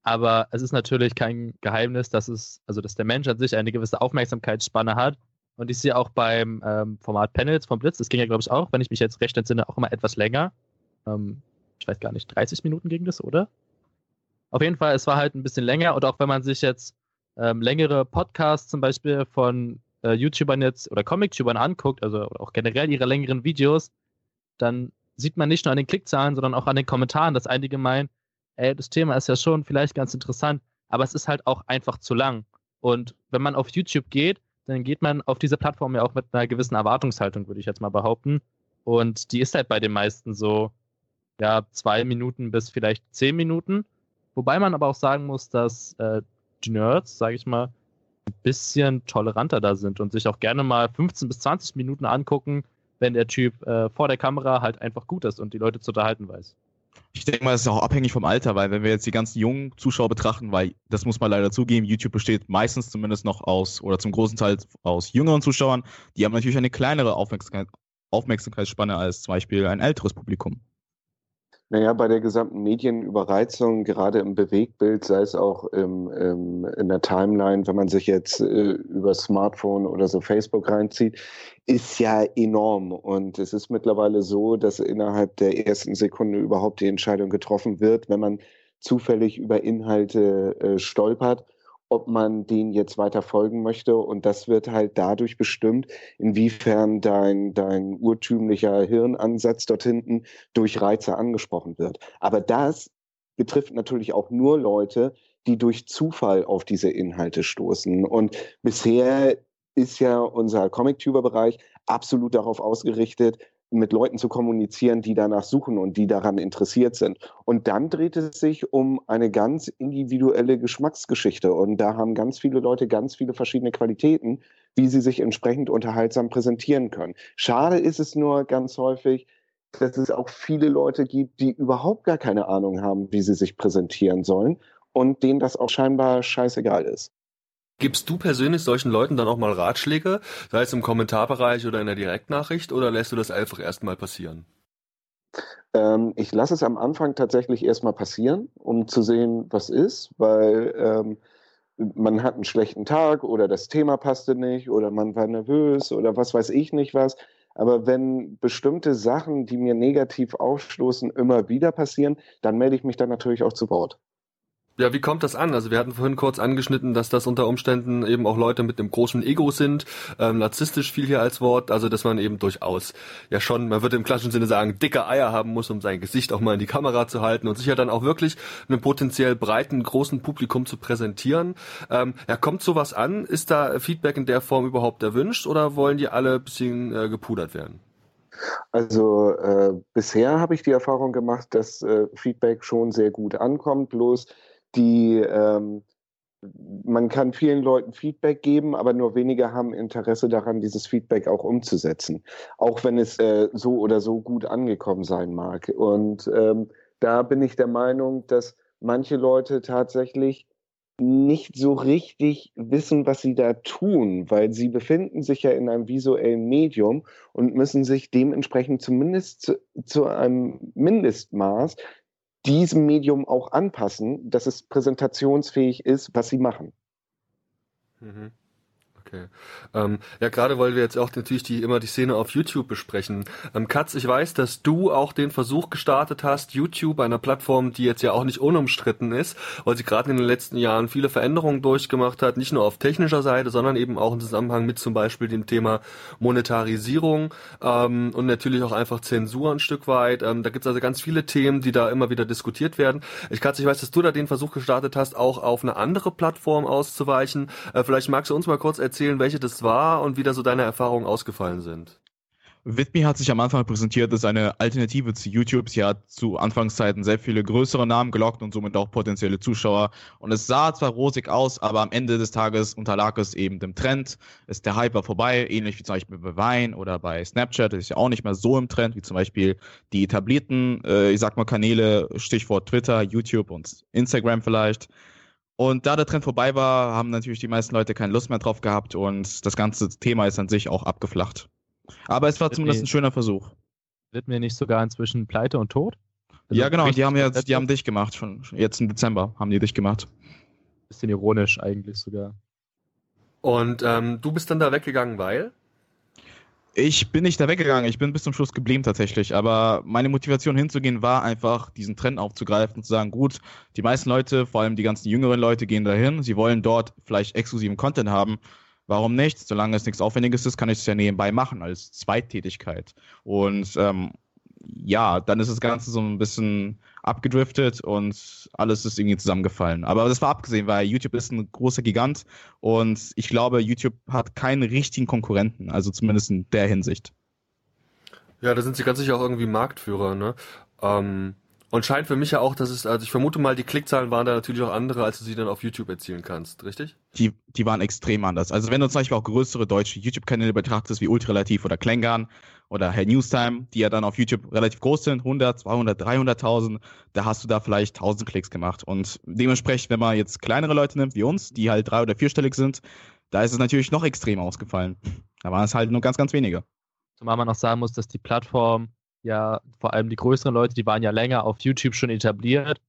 S3: Aber es ist natürlich kein Geheimnis, dass es, also dass der Mensch an sich eine gewisse Aufmerksamkeitsspanne hat. Und ich sehe auch beim ähm, Format Panels vom Blitz, das ging ja, glaube ich, auch, wenn ich mich jetzt recht entsinne, auch immer etwas länger. Ähm, ich weiß gar nicht, 30 Minuten ging das, oder? Auf jeden Fall, es war halt ein bisschen länger. Und auch wenn man sich jetzt ähm, längere Podcasts zum Beispiel von äh, YouTubern jetzt oder Comic-Tubern anguckt, also auch generell ihre längeren Videos, dann sieht man nicht nur an den Klickzahlen, sondern auch an den Kommentaren, dass einige meinen, ey, das Thema ist ja schon vielleicht ganz interessant, aber es ist halt auch einfach zu lang. Und wenn man auf YouTube geht, dann geht man auf diese Plattform ja auch mit einer gewissen Erwartungshaltung, würde ich jetzt mal behaupten. Und die ist halt bei den meisten so, ja, zwei Minuten bis vielleicht zehn Minuten. Wobei man aber auch sagen muss, dass äh, die Nerds, sage ich mal, ein bisschen toleranter da sind und sich auch gerne mal 15 bis 20 Minuten angucken, wenn der Typ äh, vor der Kamera halt einfach gut ist und die Leute zu unterhalten weiß.
S4: Ich denke mal, es ist auch abhängig vom Alter, weil wenn wir jetzt die ganzen jungen Zuschauer betrachten, weil das muss man leider zugeben, YouTube besteht meistens zumindest noch aus oder zum großen Teil aus jüngeren Zuschauern, die haben natürlich eine kleinere Aufmerksamkeit, Aufmerksamkeitsspanne als zum Beispiel ein älteres Publikum.
S2: Naja, bei der gesamten Medienüberreizung, gerade im Bewegtbild, sei es auch im, im, in der Timeline, wenn man sich jetzt äh, über Smartphone oder so Facebook reinzieht, ist ja enorm. Und es ist mittlerweile so, dass innerhalb der ersten Sekunde überhaupt die Entscheidung getroffen wird, wenn man zufällig über Inhalte äh, stolpert ob man den jetzt weiter folgen möchte. Und das wird halt dadurch bestimmt, inwiefern dein, dein urtümlicher Hirnansatz dort hinten durch Reize angesprochen wird. Aber das betrifft natürlich auch nur Leute, die durch Zufall auf diese Inhalte stoßen. Und bisher ist ja unser Comic-Tuber-Bereich absolut darauf ausgerichtet, mit Leuten zu kommunizieren, die danach suchen und die daran interessiert sind. Und dann dreht es sich um eine ganz individuelle Geschmacksgeschichte. Und da haben ganz viele Leute ganz viele verschiedene Qualitäten, wie sie sich entsprechend unterhaltsam präsentieren können. Schade ist es nur ganz häufig, dass es auch viele Leute gibt, die überhaupt gar keine Ahnung haben, wie sie sich präsentieren sollen und denen das auch scheinbar scheißegal ist.
S1: Gibst du persönlich solchen Leuten dann auch mal Ratschläge, sei es im Kommentarbereich oder in der Direktnachricht, oder lässt du das einfach erstmal passieren?
S2: Ähm, ich lasse es am Anfang tatsächlich erstmal passieren, um zu sehen, was ist, weil ähm, man hat einen schlechten Tag oder das Thema passte nicht oder man war nervös oder was weiß ich nicht was. Aber wenn bestimmte Sachen, die mir negativ aufstoßen, immer wieder passieren, dann melde ich mich dann natürlich auch zu Wort.
S1: Ja, wie kommt das an? Also wir hatten vorhin kurz angeschnitten, dass das unter Umständen eben auch Leute mit einem großen Ego sind. Ähm, narzisstisch fiel hier als Wort, also dass man eben durchaus ja schon, man würde im klassischen Sinne sagen, dicke Eier haben muss, um sein Gesicht auch mal in die Kamera zu halten und sich ja dann auch wirklich einem potenziell breiten, großen Publikum zu präsentieren. Ähm, ja, kommt sowas an? Ist da Feedback in der Form überhaupt erwünscht oder wollen die alle bisschen äh, gepudert werden?
S2: Also äh, bisher habe ich die Erfahrung gemacht, dass äh, Feedback schon sehr gut ankommt, bloß die ähm, man kann vielen Leuten Feedback geben, aber nur wenige haben Interesse daran, dieses Feedback auch umzusetzen, auch wenn es äh, so oder so gut angekommen sein mag. Und ähm, da bin ich der Meinung, dass manche Leute tatsächlich nicht so richtig wissen, was sie da tun, weil sie befinden sich ja in einem visuellen Medium und müssen sich dementsprechend zumindest zu, zu einem Mindestmaß diesem Medium auch anpassen, dass es präsentationsfähig ist, was sie machen.
S1: Mhm. Okay. Ähm, ja, gerade weil wir jetzt auch natürlich die immer die Szene auf YouTube besprechen. Ähm, Katz, ich weiß, dass du auch den Versuch gestartet hast, YouTube, einer Plattform, die jetzt ja auch nicht unumstritten ist, weil sie gerade in den letzten Jahren viele Veränderungen durchgemacht hat, nicht nur auf technischer Seite, sondern eben auch im Zusammenhang mit zum Beispiel dem Thema Monetarisierung ähm, und natürlich auch einfach Zensur ein Stück weit. Ähm, da gibt es also ganz viele Themen, die da immer wieder diskutiert werden. Ich, Katz, ich weiß, dass du da den Versuch gestartet hast, auch auf eine andere Plattform auszuweichen. Äh, vielleicht magst du uns mal kurz erzählen, erzählen, welche das war und wie da so deine Erfahrungen ausgefallen sind?
S4: Vidme hat sich am Anfang präsentiert als eine Alternative zu YouTube. Sie hat zu Anfangszeiten sehr viele größere Namen gelockt und somit auch potenzielle Zuschauer. Und es sah zwar rosig aus, aber am Ende des Tages unterlag es eben dem Trend. Ist der Hype war vorbei, ähnlich wie zum Beispiel bei Vine oder bei Snapchat. Das ist ja auch nicht mehr so im Trend wie zum Beispiel die etablierten, äh, ich sag mal, Kanäle, Stichwort Twitter, YouTube und Instagram vielleicht. Und da der Trend vorbei war, haben natürlich die meisten Leute keine Lust mehr drauf gehabt und das ganze Thema ist an sich auch abgeflacht. Aber es war wird zumindest mir, ein schöner Versuch.
S3: Wird mir nicht sogar inzwischen pleite und tot?
S4: Also ja, genau, die haben jetzt, die haben dich gemacht, schon jetzt im Dezember haben die dich gemacht.
S3: Bisschen ironisch eigentlich sogar.
S1: Und ähm, du bist dann da weggegangen, weil?
S4: Ich bin nicht da weggegangen, ich bin bis zum Schluss geblieben tatsächlich, aber meine Motivation hinzugehen war einfach, diesen Trend aufzugreifen und zu sagen, gut, die meisten Leute, vor allem die ganzen jüngeren Leute, gehen dahin, sie wollen dort vielleicht exklusiven Content haben. Warum nicht? Solange es nichts Aufwendiges ist, kann ich es ja nebenbei machen als Zweittätigkeit. Und ähm, ja, dann ist das Ganze so ein bisschen abgedriftet und alles ist irgendwie zusammengefallen. Aber das war abgesehen, weil YouTube ist ein großer Gigant und ich glaube, YouTube hat keinen richtigen Konkurrenten, also zumindest in der Hinsicht.
S1: Ja, da sind sie ganz sicher auch irgendwie Marktführer, ne? Ähm, und scheint für mich ja auch, dass es, also ich vermute mal, die Klickzahlen waren da natürlich auch andere, als du sie dann auf YouTube erzielen kannst, richtig?
S4: Die, die waren extrem anders. Also wenn du zum Beispiel auch größere deutsche YouTube-Kanäle betrachtest, wie Ultralativ oder Klängern oder Herr Newstime, die ja dann auf YouTube relativ groß sind, 100, 200, 300.000, da hast du da vielleicht 1000 Klicks gemacht. Und dementsprechend, wenn man jetzt kleinere Leute nimmt, wie uns, die halt drei- oder vierstellig sind, da ist es natürlich noch extrem ausgefallen. Da waren es halt nur ganz, ganz wenige.
S3: Zumal man noch sagen muss, dass die Plattform ja, vor allem die größeren Leute, die waren ja länger auf YouTube schon etabliert.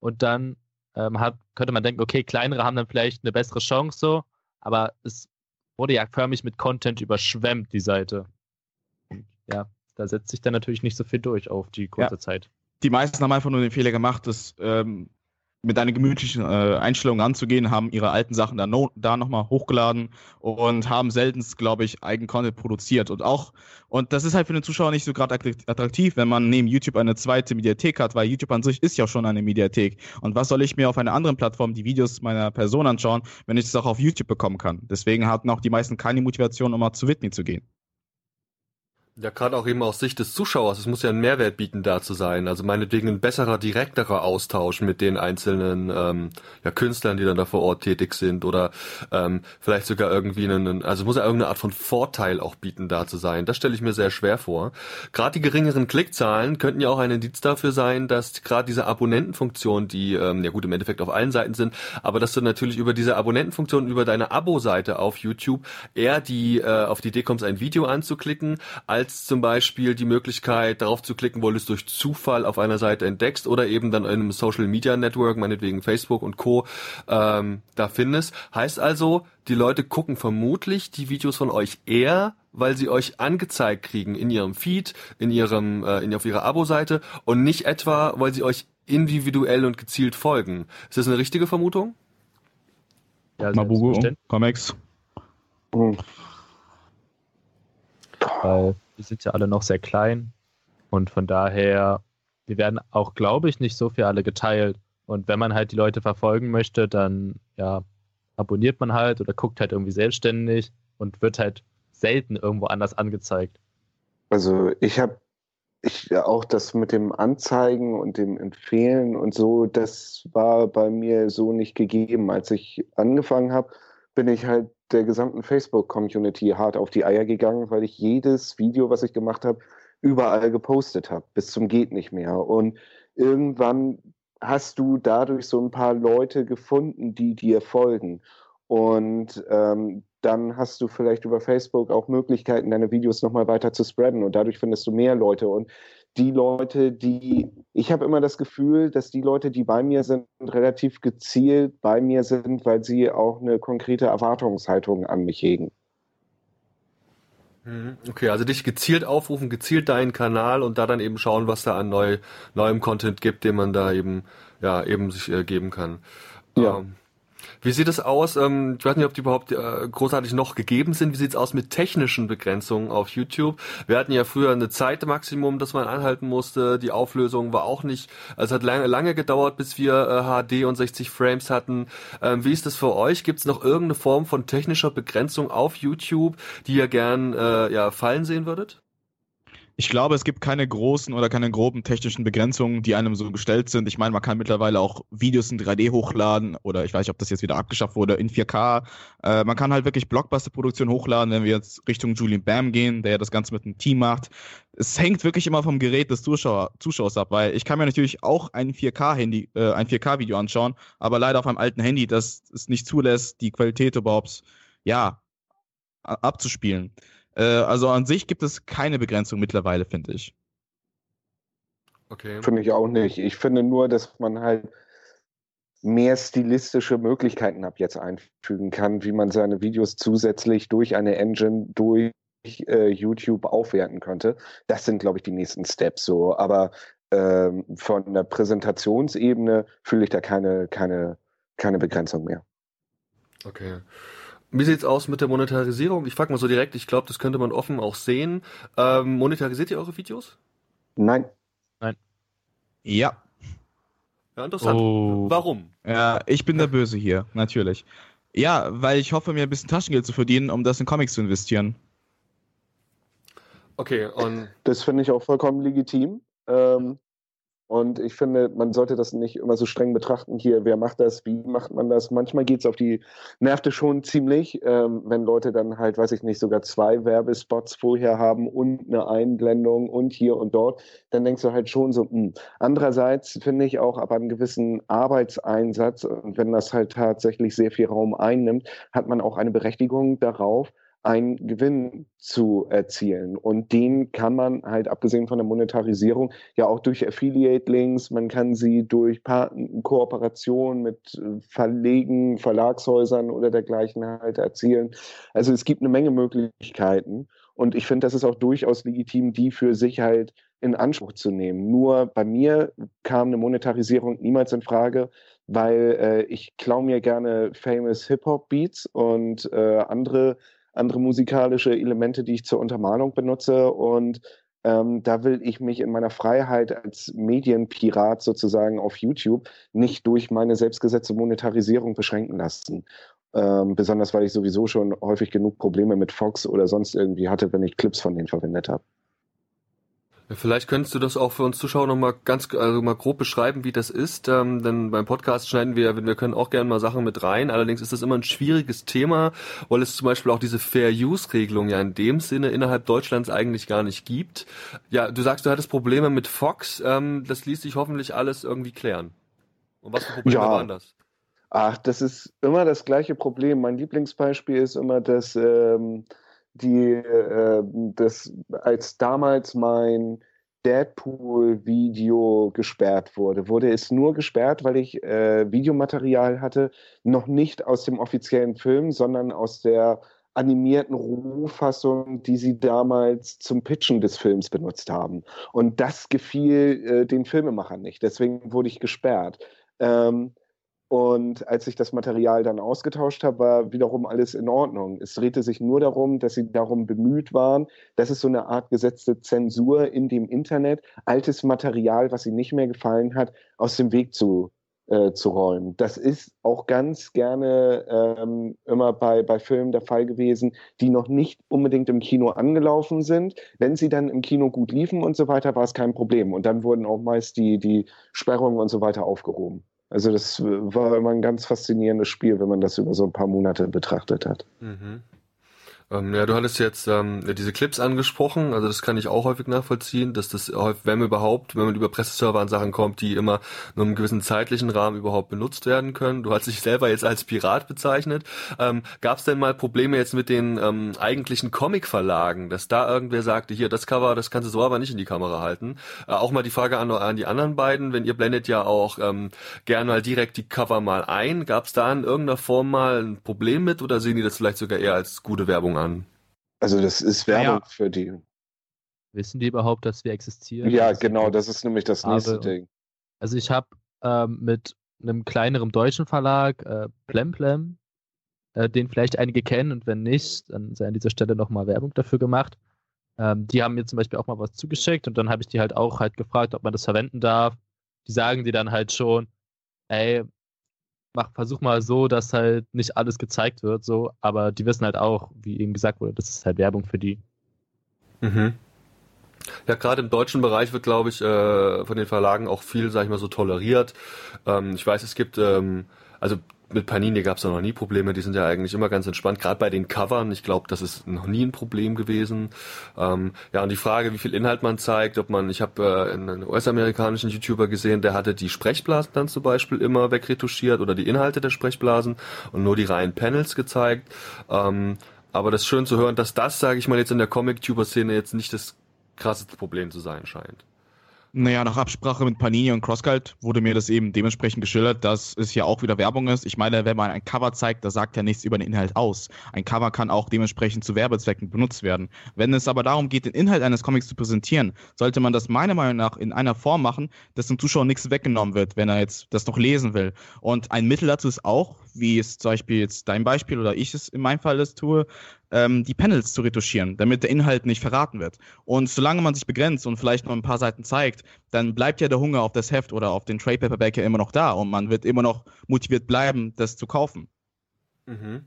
S3: Und dann ähm, hat, könnte man denken, okay, kleinere haben dann vielleicht eine bessere Chance so, aber es wurde ja förmlich mit Content überschwemmt, die Seite. Ja, da setzt sich dann natürlich nicht so viel durch auf die kurze ja. Zeit.
S4: Die meisten haben einfach nur den Fehler gemacht, dass ähm, mit einer gemütlichen äh, Einstellung anzugehen, haben ihre alten Sachen da, no, da nochmal hochgeladen und haben selten, glaube ich, Eigencontent produziert. Und auch, und das ist halt für den Zuschauer nicht so gerade attraktiv, wenn man neben YouTube eine zweite Mediathek hat, weil YouTube an sich ist ja schon eine Mediathek. Und was soll ich mir auf einer anderen Plattform die Videos meiner Person anschauen, wenn ich das auch auf YouTube bekommen kann? Deswegen hatten auch die meisten keine Motivation, um mal zu Whitney zu gehen.
S1: Ja, gerade auch eben aus Sicht des Zuschauers. Es muss ja einen Mehrwert bieten, da zu sein. Also meinetwegen ein besserer, direkterer Austausch mit den einzelnen ähm, ja, Künstlern, die dann da vor Ort tätig sind. Oder ähm, vielleicht sogar irgendwie einen, also es muss ja irgendeine Art von Vorteil auch bieten, da zu sein. Das stelle ich mir sehr schwer vor. Gerade die geringeren Klickzahlen könnten ja auch ein Indiz dafür sein, dass gerade diese Abonnentenfunktion, die ähm, ja gut im Endeffekt auf allen Seiten sind, aber dass du natürlich über diese Abonnentenfunktion, über deine Abo-Seite auf YouTube eher die äh, auf die Idee kommst, ein Video anzuklicken, als als zum Beispiel die Möglichkeit, darauf zu klicken, wo du es durch Zufall auf einer Seite entdeckst oder eben dann in einem Social Media Network, meinetwegen Facebook und Co. Ähm, da findest. Heißt also, die Leute gucken vermutlich die Videos von euch eher, weil sie euch angezeigt kriegen in ihrem Feed, in ihrem, äh, in, auf ihrer Abo-Seite und nicht etwa, weil sie euch individuell und gezielt folgen. Ist das eine richtige Vermutung?
S4: Ja, Mabugo, Comics.
S3: Mhm. Weil wir sind ja alle noch sehr klein und von daher, wir werden auch, glaube ich, nicht so viel alle geteilt. Und wenn man halt die Leute verfolgen möchte, dann ja, abonniert man halt oder guckt halt irgendwie selbstständig und wird halt selten irgendwo anders angezeigt.
S2: Also ich habe ich auch das mit dem Anzeigen und dem Empfehlen und so, das war bei mir so nicht gegeben. Als ich angefangen habe, bin ich halt der gesamten Facebook-Community hart auf die Eier gegangen, weil ich jedes Video, was ich gemacht habe, überall gepostet habe, bis zum geht nicht mehr. Und irgendwann hast du dadurch so ein paar Leute gefunden, die dir folgen. Und ähm, dann hast du vielleicht über Facebook auch Möglichkeiten, deine Videos nochmal weiter zu spreaden. Und dadurch findest du mehr Leute. Und die Leute, die, ich habe immer das Gefühl, dass die Leute, die bei mir sind, relativ gezielt bei mir sind, weil sie auch eine konkrete Erwartungshaltung an mich hegen.
S1: Mhm. Okay, also dich gezielt aufrufen, gezielt deinen Kanal und da dann eben schauen, was da an neu, neuem Content gibt, den man da eben, ja, eben sich äh, geben kann. Ja. Ähm, wie sieht es aus? Ähm, ich weiß nicht, ob die überhaupt äh, großartig noch gegeben sind. Wie sieht es aus mit technischen Begrenzungen auf YouTube? Wir hatten ja früher eine Zeitmaximum, das man anhalten musste. Die Auflösung war auch nicht, also es hat lange, lange gedauert, bis wir äh, HD und 60 Frames hatten. Ähm, wie ist das für euch? Gibt es noch irgendeine Form von technischer Begrenzung auf YouTube, die ihr gern äh, ja, fallen sehen würdet?
S4: Ich glaube, es gibt keine großen oder keine groben technischen Begrenzungen, die einem so gestellt sind. Ich meine, man kann mittlerweile auch Videos in 3D hochladen oder ich weiß nicht, ob das jetzt wieder abgeschafft wurde, in 4K. Äh, man kann halt wirklich Blockbuster-Produktionen hochladen, wenn wir jetzt Richtung Julian Bam gehen, der das Ganze mit einem Team macht. Es hängt wirklich immer vom Gerät des Zuschauer, Zuschauers ab, weil ich kann mir natürlich auch ein 4K-Handy, äh, ein 4K-Video anschauen, aber leider auf einem alten Handy, das es nicht zulässt, die Qualität überhaupt, ja, abzuspielen. Äh, also an sich gibt es keine Begrenzung mittlerweile, finde ich.
S2: Okay. Finde ich auch nicht. Ich finde nur, dass man halt mehr stilistische Möglichkeiten ab jetzt einfügen kann, wie man seine Videos zusätzlich durch eine Engine, durch äh, YouTube aufwerten könnte. Das sind, glaube ich, die nächsten Steps so. Aber ähm, von der Präsentationsebene fühle ich da keine, keine, keine Begrenzung mehr.
S1: Okay. Wie sieht's aus mit der Monetarisierung? Ich frage mal so direkt, ich glaube, das könnte man offen auch sehen. Ähm, monetarisiert ihr eure Videos?
S2: Nein.
S3: Nein.
S4: Ja.
S1: Ja, interessant. Oh. Warum?
S4: Ja, ich bin der Böse hier, natürlich. Ja, weil ich hoffe, mir ein bisschen Taschengeld zu verdienen, um das in Comics zu investieren.
S1: Okay, und.
S2: Das finde ich auch vollkommen legitim. Ähm, und ich finde, man sollte das nicht immer so streng betrachten. Hier, wer macht das, wie macht man das? Manchmal geht es auf die Nerven schon ziemlich, ähm, wenn Leute dann halt, weiß ich nicht, sogar zwei Werbespots vorher haben und eine Einblendung und hier und dort. Dann denkst du halt schon so, mh. Hm. Andererseits finde ich auch ab einem gewissen Arbeitseinsatz, und wenn das halt tatsächlich sehr viel Raum einnimmt, hat man auch eine Berechtigung darauf, einen Gewinn zu erzielen. Und den kann man halt, abgesehen von der Monetarisierung, ja auch durch Affiliate-Links, man kann sie durch Kooperation mit äh, Verlegen, Verlagshäusern oder dergleichen halt erzielen. Also es gibt eine Menge Möglichkeiten. Und ich finde, das ist auch durchaus legitim, die für sich halt in Anspruch zu nehmen. Nur bei mir kam eine Monetarisierung niemals in Frage, weil äh, ich klaue mir gerne famous Hip-Hop-Beats und äh, andere andere musikalische Elemente, die ich zur Untermalung benutze. Und ähm, da will ich mich in meiner Freiheit als Medienpirat sozusagen auf YouTube nicht durch meine selbstgesetzte Monetarisierung beschränken lassen. Ähm, besonders weil ich sowieso schon häufig genug Probleme mit Fox oder sonst irgendwie hatte, wenn ich Clips von denen verwendet habe.
S1: Ja, vielleicht könntest du das auch für uns Zuschauer nochmal ganz, also mal grob beschreiben, wie das ist. Ähm, denn beim Podcast schneiden wir, wir können auch gerne mal Sachen mit rein. Allerdings ist das immer ein schwieriges Thema, weil es zum Beispiel auch diese Fair Use Regelung ja in dem Sinne innerhalb Deutschlands eigentlich gar nicht gibt. Ja, du sagst, du hattest Probleme mit Fox. Ähm, das ließ sich hoffentlich alles irgendwie klären. Und was für Probleme ja. waren das?
S2: Ach, das ist immer das gleiche Problem. Mein Lieblingsbeispiel ist immer, dass ähm, die, äh, das, als damals mein Deadpool-Video gesperrt wurde, wurde es nur gesperrt, weil ich äh, Videomaterial hatte, noch nicht aus dem offiziellen Film, sondern aus der animierten Rohfassung, die sie damals zum Pitchen des Films benutzt haben. Und das gefiel äh, den Filmemachern nicht. Deswegen wurde ich gesperrt. Ähm, und als ich das Material dann ausgetauscht habe, war wiederum alles in Ordnung. Es drehte sich nur darum, dass sie darum bemüht waren, dass es so eine Art gesetzte Zensur in dem Internet, altes Material, was ihnen nicht mehr gefallen hat, aus dem Weg zu, äh, zu räumen. Das ist auch ganz gerne ähm, immer bei, bei Filmen der Fall gewesen, die noch nicht unbedingt im Kino angelaufen sind. Wenn sie dann im Kino gut liefen und so weiter, war es kein Problem. Und dann wurden auch meist die, die Sperrungen und so weiter aufgehoben. Also das war immer ein ganz faszinierendes Spiel, wenn man das über so ein paar Monate betrachtet hat. Mhm.
S1: Ähm, ja, du hattest jetzt ähm, diese Clips angesprochen, also das kann ich auch häufig nachvollziehen, dass das häufig, wenn überhaupt, wenn man über Presseserver an Sachen kommt, die immer nur im gewissen zeitlichen Rahmen überhaupt benutzt werden können. Du hast dich selber jetzt als Pirat bezeichnet. Ähm, Gab es denn mal Probleme jetzt mit den ähm, eigentlichen Comic-Verlagen, dass da irgendwer sagte, hier, das Cover, das kannst du so aber nicht in die Kamera halten? Äh, auch mal die Frage an, an die anderen beiden, wenn ihr blendet ja auch ähm, gerne mal direkt die Cover mal ein. Gab es da in irgendeiner Form mal ein Problem mit oder sehen die das vielleicht sogar eher als gute Werbung an.
S2: Also das ist Werbung ja. für die.
S3: Wissen die überhaupt, dass wir existieren?
S2: Ja, das genau, das ist nämlich das nächste Ding.
S3: Also ich habe ähm, mit einem kleineren deutschen Verlag, äh, Plemplem, äh, den vielleicht einige kennen und wenn nicht, dann sei an dieser Stelle nochmal Werbung dafür gemacht. Ähm, die haben mir zum Beispiel auch mal was zugeschickt und dann habe ich die halt auch halt gefragt, ob man das verwenden darf. Die sagen die dann halt schon, ey, mach, versuch mal so, dass halt nicht alles gezeigt wird, so, aber die wissen halt auch, wie eben gesagt wurde, das ist halt Werbung für die.
S1: Mhm. Ja, gerade im deutschen Bereich wird, glaube ich, äh, von den Verlagen auch viel, sag ich mal, so toleriert. Ähm, ich weiß, es gibt, ähm, also mit Panini gab es noch nie Probleme, die sind ja eigentlich immer ganz entspannt, gerade bei den Covern, ich glaube, das ist noch nie ein Problem gewesen. Ähm, ja, und die Frage, wie viel Inhalt man zeigt, ob man, ich habe äh, einen US-amerikanischen YouTuber gesehen, der hatte die Sprechblasen dann zum Beispiel immer wegretuschiert oder die Inhalte der Sprechblasen und nur die reinen Panels gezeigt. Ähm, aber das ist schön zu hören, dass das, sage ich mal, jetzt in der Comic-Tuber-Szene jetzt nicht das krasseste Problem zu sein scheint.
S4: Naja, nach Absprache mit Panini und CrossCult wurde mir das eben dementsprechend geschildert, dass es ja auch wieder Werbung ist. Ich meine, wenn man ein Cover zeigt, das sagt ja nichts über den Inhalt aus. Ein Cover kann auch dementsprechend zu Werbezwecken benutzt werden. Wenn es aber darum geht, den Inhalt eines Comics zu präsentieren, sollte man das meiner Meinung nach in einer Form machen, dass dem Zuschauer nichts weggenommen wird, wenn er jetzt das noch lesen will. Und ein Mittel dazu ist auch, wie es zum Beispiel jetzt dein Beispiel oder ich es in meinem Fall das tue, ähm, die Panels zu retuschieren, damit der Inhalt nicht verraten wird. Und solange man sich begrenzt und vielleicht noch ein paar Seiten zeigt, dann bleibt ja der Hunger auf das Heft oder auf den Trade Paperback ja immer noch da und man wird immer noch motiviert bleiben, das zu kaufen.
S1: Mhm.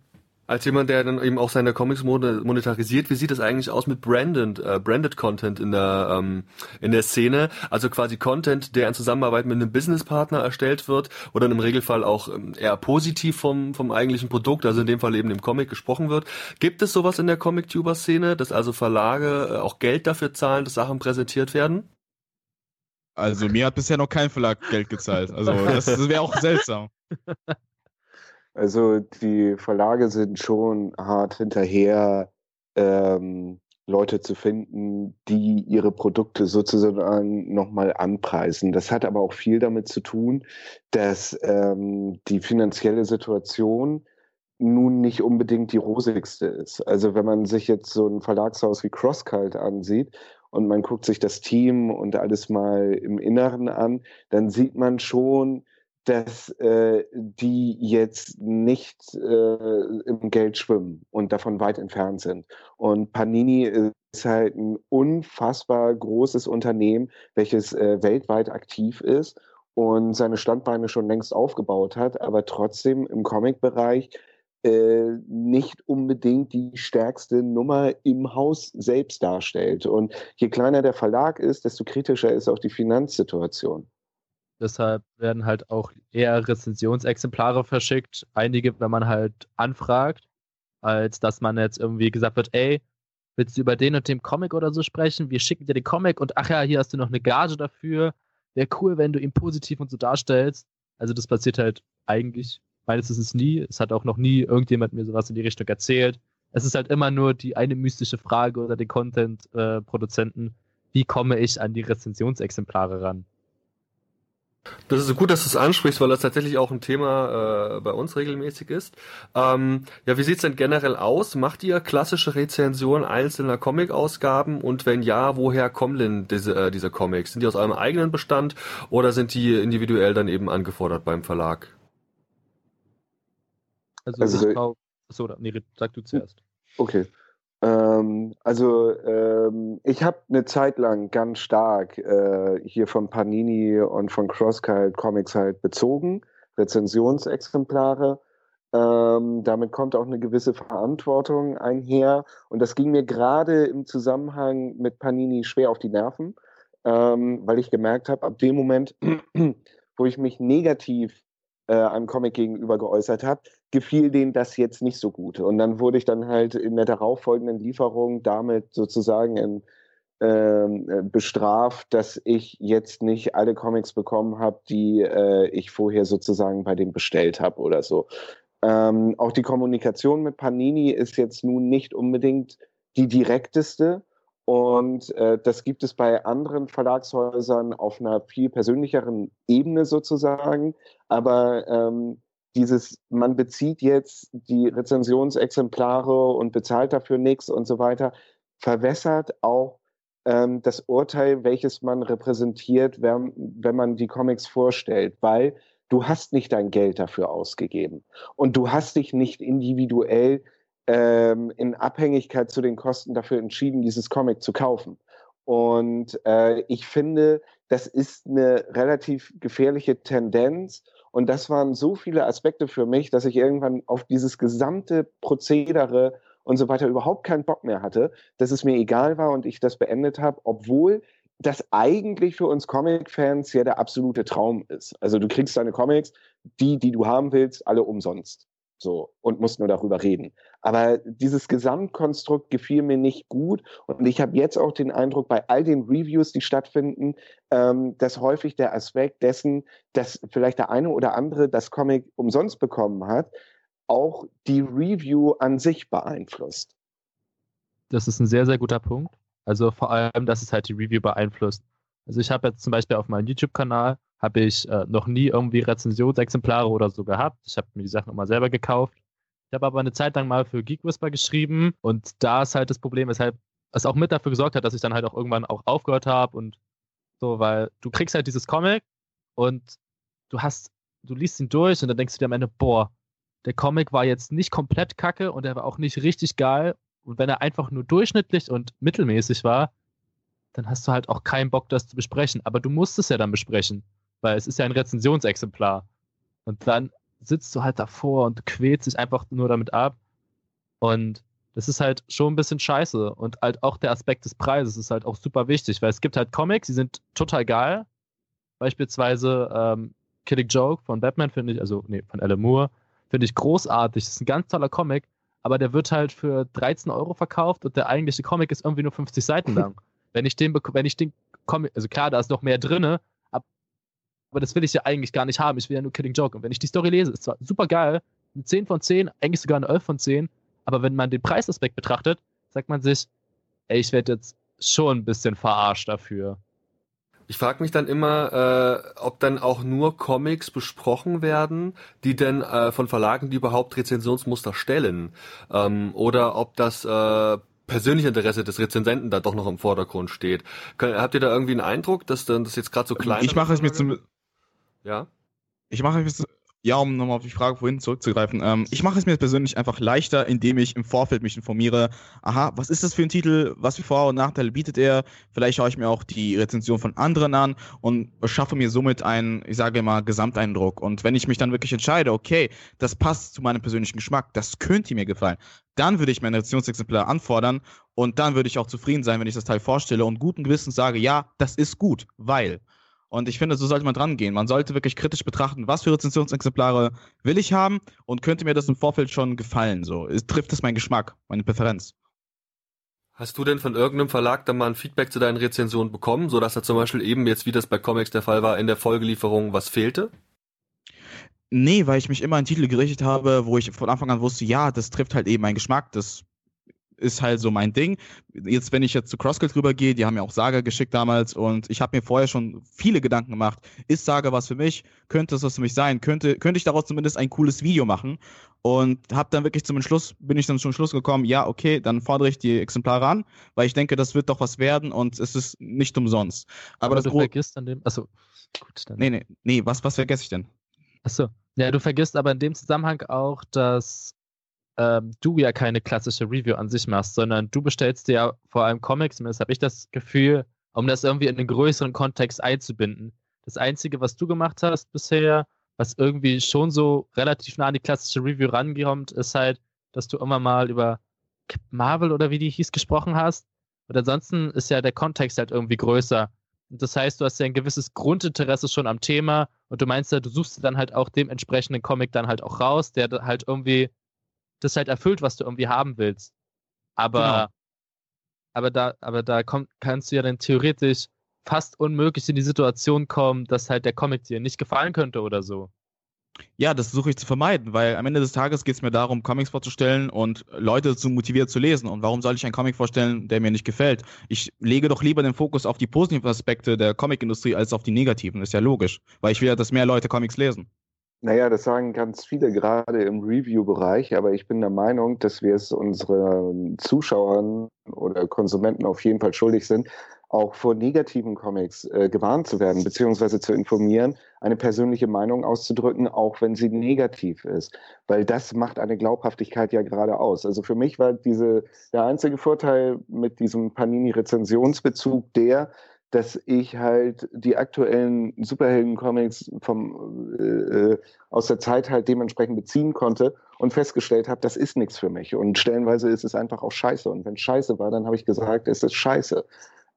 S1: Als jemand, der dann eben auch seine Comics monetarisiert, wie sieht es eigentlich aus mit branded, äh, branded Content in der ähm, in der Szene? Also quasi Content, der in Zusammenarbeit mit einem Businesspartner erstellt wird oder im Regelfall auch ähm, eher positiv vom vom eigentlichen Produkt, also in dem Fall eben im Comic gesprochen wird. Gibt es sowas in der Comic-Tuber-Szene, dass also Verlage äh, auch Geld dafür zahlen, dass Sachen präsentiert werden?
S4: Also mir hat bisher noch kein Verlag Geld gezahlt. Also das, das wäre auch seltsam. *laughs*
S2: Also die Verlage sind schon hart hinterher, ähm, Leute zu finden, die ihre Produkte sozusagen nochmal anpreisen. Das hat aber auch viel damit zu tun, dass ähm, die finanzielle Situation nun nicht unbedingt die rosigste ist. Also wenn man sich jetzt so ein Verlagshaus wie CrossCult ansieht und man guckt sich das Team und alles mal im Inneren an, dann sieht man schon, dass äh, die jetzt nicht äh, im Geld schwimmen und davon weit entfernt sind. Und Panini ist halt ein unfassbar großes Unternehmen, welches äh, weltweit aktiv ist und seine Standbeine schon längst aufgebaut hat, aber trotzdem im Comic-Bereich äh, nicht unbedingt die stärkste Nummer im Haus selbst darstellt. Und je kleiner der Verlag ist, desto kritischer ist auch die Finanzsituation.
S3: Deshalb werden halt auch eher Rezensionsexemplare verschickt. Einige, wenn man halt anfragt, als dass man jetzt irgendwie gesagt wird, ey, willst du über den und dem Comic oder so sprechen? Wir schicken dir den Comic und ach ja, hier hast du noch eine Gage dafür. Wäre cool, wenn du ihn positiv und so darstellst. Also das passiert halt eigentlich meines Wissens nie. Es hat auch noch nie irgendjemand mir sowas in die Richtung erzählt. Es ist halt immer nur die eine mystische Frage oder den Content-Produzenten, äh, wie komme ich an die Rezensionsexemplare ran?
S1: Das ist so gut, dass du es ansprichst, weil das tatsächlich auch ein Thema äh, bei uns regelmäßig ist. Ähm, ja, wie sieht's denn generell aus? Macht ihr klassische Rezensionen einzelner Comic-Ausgaben? Und wenn ja, woher kommen denn diese, äh, diese Comics? Sind die aus eurem eigenen Bestand oder sind die individuell dann eben angefordert beim Verlag?
S3: Also, also ich glaube, so, nee, sag du zuerst.
S2: Okay. Ähm, also ähm, ich habe eine Zeit lang ganz stark äh, hier von Panini und von Crosskite Comics halt bezogen, Rezensionsexemplare. Ähm, damit kommt auch eine gewisse Verantwortung einher. Und das ging mir gerade im Zusammenhang mit Panini schwer auf die Nerven, ähm, weil ich gemerkt habe, ab dem Moment, *clears throat* wo ich mich negativ äh, einem Comic gegenüber geäußert habe, gefiel denen das jetzt nicht so gut. Und dann wurde ich dann halt in der darauffolgenden Lieferung damit sozusagen in, ähm, äh, bestraft, dass ich jetzt nicht alle Comics bekommen habe, die äh, ich vorher sozusagen bei dem bestellt habe oder so. Ähm, auch die Kommunikation mit Panini ist jetzt nun nicht unbedingt die direkteste. Und äh, das gibt es bei anderen Verlagshäusern auf einer viel persönlicheren Ebene sozusagen. Aber ähm, dieses, man bezieht jetzt die Rezensionsexemplare und bezahlt dafür nichts und so weiter, verwässert auch ähm, das Urteil, welches man repräsentiert, wenn, wenn man die Comics vorstellt, weil du hast nicht dein Geld dafür ausgegeben und du hast dich nicht individuell ähm, in Abhängigkeit zu den Kosten dafür entschieden, dieses Comic zu kaufen. Und äh, ich finde, das ist eine relativ gefährliche Tendenz und das waren so viele Aspekte für mich, dass ich irgendwann auf dieses gesamte Prozedere und so weiter überhaupt keinen Bock mehr hatte, dass es mir egal war und ich das beendet habe, obwohl das eigentlich für uns Comic-Fans ja der absolute Traum ist. Also du kriegst deine Comics, die, die du haben willst, alle umsonst. So, und musst nur darüber reden. Aber dieses Gesamtkonstrukt gefiel mir nicht gut. Und ich habe jetzt auch den Eindruck, bei all den Reviews, die stattfinden, ähm, dass häufig der Aspekt dessen, dass vielleicht der eine oder andere das Comic umsonst bekommen hat, auch die Review an sich beeinflusst.
S3: Das ist ein sehr, sehr guter Punkt. Also vor allem, dass es halt die Review beeinflusst. Also ich habe jetzt zum Beispiel auf meinem YouTube-Kanal habe ich äh, noch nie irgendwie Rezensionsexemplare oder so gehabt. Ich habe mir die Sachen immer selber gekauft. Ich habe aber eine Zeit lang mal für Geek Whisper geschrieben und da ist halt das Problem, weshalb es auch mit dafür gesorgt hat, dass ich dann halt auch irgendwann auch aufgehört habe und so, weil du kriegst halt dieses Comic und du hast, du liest ihn durch und dann denkst du dir am Ende, boah, der Comic war jetzt nicht komplett kacke und er war auch nicht richtig geil. Und wenn er einfach nur durchschnittlich und mittelmäßig war, dann hast du halt auch keinen Bock, das zu besprechen. Aber du musst es ja dann besprechen weil es ist ja ein Rezensionsexemplar. Und dann sitzt du halt davor und quälst dich einfach nur damit ab. Und das ist halt schon ein bisschen scheiße. Und halt auch der Aspekt des Preises ist halt auch super wichtig, weil es gibt halt Comics, die sind total geil. Beispielsweise ähm, Killing Joke von Batman finde ich, also nee, von Alan Moore, finde ich großartig. Das ist ein ganz toller Comic, aber der wird halt für 13 Euro verkauft und der eigentliche Comic ist irgendwie nur 50 Seiten lang. *laughs* wenn ich den, wenn ich den Comic, also klar, da ist noch mehr drinne, aber das will ich ja eigentlich gar nicht haben. Ich will ja nur Killing Joke. Und wenn ich die Story lese, ist zwar super geil, eine 10 von 10, eigentlich sogar eine 11 von 10, aber wenn man den Preisaspekt betrachtet, sagt man sich, ey, ich werde jetzt schon ein bisschen verarscht dafür.
S1: Ich frage mich dann immer, äh, ob dann auch nur Comics besprochen werden, die denn äh, von Verlagen, die überhaupt Rezensionsmuster stellen, ähm, oder ob das äh, persönliche Interesse des Rezensenten da doch noch im Vordergrund steht. Kön habt ihr da irgendwie einen Eindruck, dass dann das jetzt gerade so klein ist?
S4: Ich mache es mir zum
S1: ja.
S4: Ich mache es, ja, um nochmal auf die Frage vorhin zurückzugreifen. Ähm, ich mache es mir persönlich einfach leichter, indem ich im Vorfeld mich informiere. Aha, was ist das für ein Titel? Was für Vor- und Nachteile bietet er? Vielleicht schaue ich mir auch die Rezension von anderen an und schaffe mir somit einen, ich sage mal, Gesamteindruck. Und wenn ich mich dann wirklich entscheide, okay, das passt zu meinem persönlichen Geschmack, das könnte mir gefallen, dann würde ich mein Rezensionsexemplar anfordern und dann würde ich auch zufrieden sein, wenn ich das Teil vorstelle und guten Gewissens sage, ja, das ist gut, weil. Und ich finde, so sollte man dran gehen. Man sollte wirklich kritisch betrachten, was für Rezensionsexemplare will ich haben und könnte mir das im Vorfeld schon gefallen. So, trifft es meinen Geschmack, meine Präferenz.
S1: Hast du denn von irgendeinem Verlag dann mal ein Feedback zu deinen Rezensionen bekommen, sodass da zum Beispiel eben jetzt, wie das bei Comics der Fall war, in der Folgelieferung was fehlte?
S4: Nee, weil ich mich immer an Titel gerichtet habe, wo ich von Anfang an wusste, ja, das trifft halt eben meinen Geschmack, das ist halt so mein Ding. Jetzt, wenn ich jetzt zu CrossGuild rübergehe, die haben ja auch Saga geschickt damals und ich habe mir vorher schon viele Gedanken gemacht. Ist Saga was für mich? Könnte es was für mich sein? Könnte, könnte ich daraus zumindest ein cooles Video machen? Und habe dann wirklich zum Schluss, bin ich dann zum Schluss gekommen, ja, okay, dann fordere ich die Exemplare an, weil ich denke, das wird doch was werden und es ist nicht umsonst.
S3: Aber, Aber du vergisst an dem, achso,
S4: gut, dann. Nee, nee, nee, was, was vergesse ich denn?
S3: Achso, ja, du vergisst aber in dem Zusammenhang auch, dass ähm, du ja keine klassische Review an sich machst, sondern du bestellst dir ja vor allem Comics, zumindest habe ich das Gefühl, um das irgendwie in einen größeren Kontext einzubinden. Das Einzige, was du gemacht hast bisher, was irgendwie schon so relativ nah an die klassische Review rankommt, ist halt, dass du immer mal über Marvel oder wie die hieß gesprochen hast. Und ansonsten ist ja der Kontext halt irgendwie größer. Und das heißt, du hast ja ein gewisses Grundinteresse schon am Thema und du meinst ja, du suchst dann halt auch dementsprechenden Comic dann halt auch raus, der halt irgendwie das halt erfüllt, was du irgendwie haben willst. Aber, genau. aber da, aber da komm, kannst du ja dann theoretisch fast unmöglich in die Situation kommen, dass halt der Comic dir nicht gefallen könnte oder so.
S4: Ja, das versuche ich zu vermeiden, weil am Ende des Tages geht es mir darum, Comics vorzustellen und Leute zu motivieren zu lesen. Und warum soll ich einen Comic vorstellen, der mir nicht gefällt? Ich lege doch lieber den Fokus auf die positiven Aspekte der Comicindustrie als auf die negativen. ist ja logisch, weil ich will ja, dass mehr Leute Comics lesen.
S2: Naja, das sagen ganz viele gerade im Review-Bereich, aber ich bin der Meinung, dass wir es unseren Zuschauern oder Konsumenten auf jeden Fall schuldig sind, auch vor negativen Comics äh, gewarnt zu werden, beziehungsweise zu informieren, eine persönliche Meinung auszudrücken, auch wenn sie negativ ist. Weil das macht eine Glaubhaftigkeit ja gerade aus. Also für mich war diese, der einzige Vorteil mit diesem Panini-Rezensionsbezug der, dass ich halt die aktuellen Superhelden-Comics vom, äh, äh, aus der Zeit halt dementsprechend beziehen konnte und festgestellt habe, das ist nichts für mich. Und stellenweise ist es einfach auch scheiße. Und wenn es scheiße war, dann habe ich gesagt, es ist scheiße.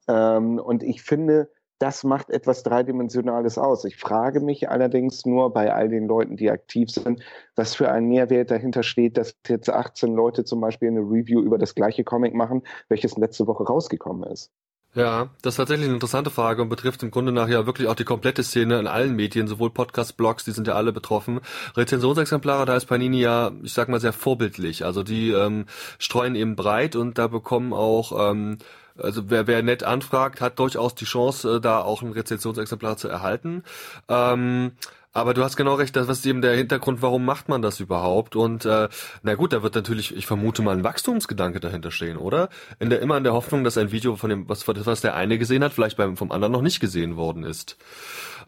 S2: Ähm, und ich finde, das macht etwas Dreidimensionales aus. Ich frage mich allerdings nur bei all den Leuten, die aktiv sind, was für ein Mehrwert dahinter steht, dass jetzt 18 Leute zum Beispiel eine Review über das gleiche Comic machen, welches letzte Woche rausgekommen ist.
S1: Ja, das ist tatsächlich eine interessante Frage und betrifft im Grunde nach ja wirklich auch die komplette Szene in allen Medien, sowohl Podcasts, Blogs, die sind ja alle betroffen. Rezensionsexemplare, da ist Panini ja, ich sag mal, sehr vorbildlich. Also die ähm, streuen eben breit und da bekommen auch ähm, also wer, wer nett anfragt, hat durchaus die Chance, äh, da auch ein Rezensionsexemplar zu erhalten. Ähm, aber du hast genau recht, das ist eben der Hintergrund, warum macht man das überhaupt? Und äh, na gut, da wird natürlich, ich vermute mal, ein Wachstumsgedanke dahinter stehen, oder? In der immer in der Hoffnung, dass ein Video von dem, was, was der eine gesehen hat, vielleicht beim vom anderen noch nicht gesehen worden ist.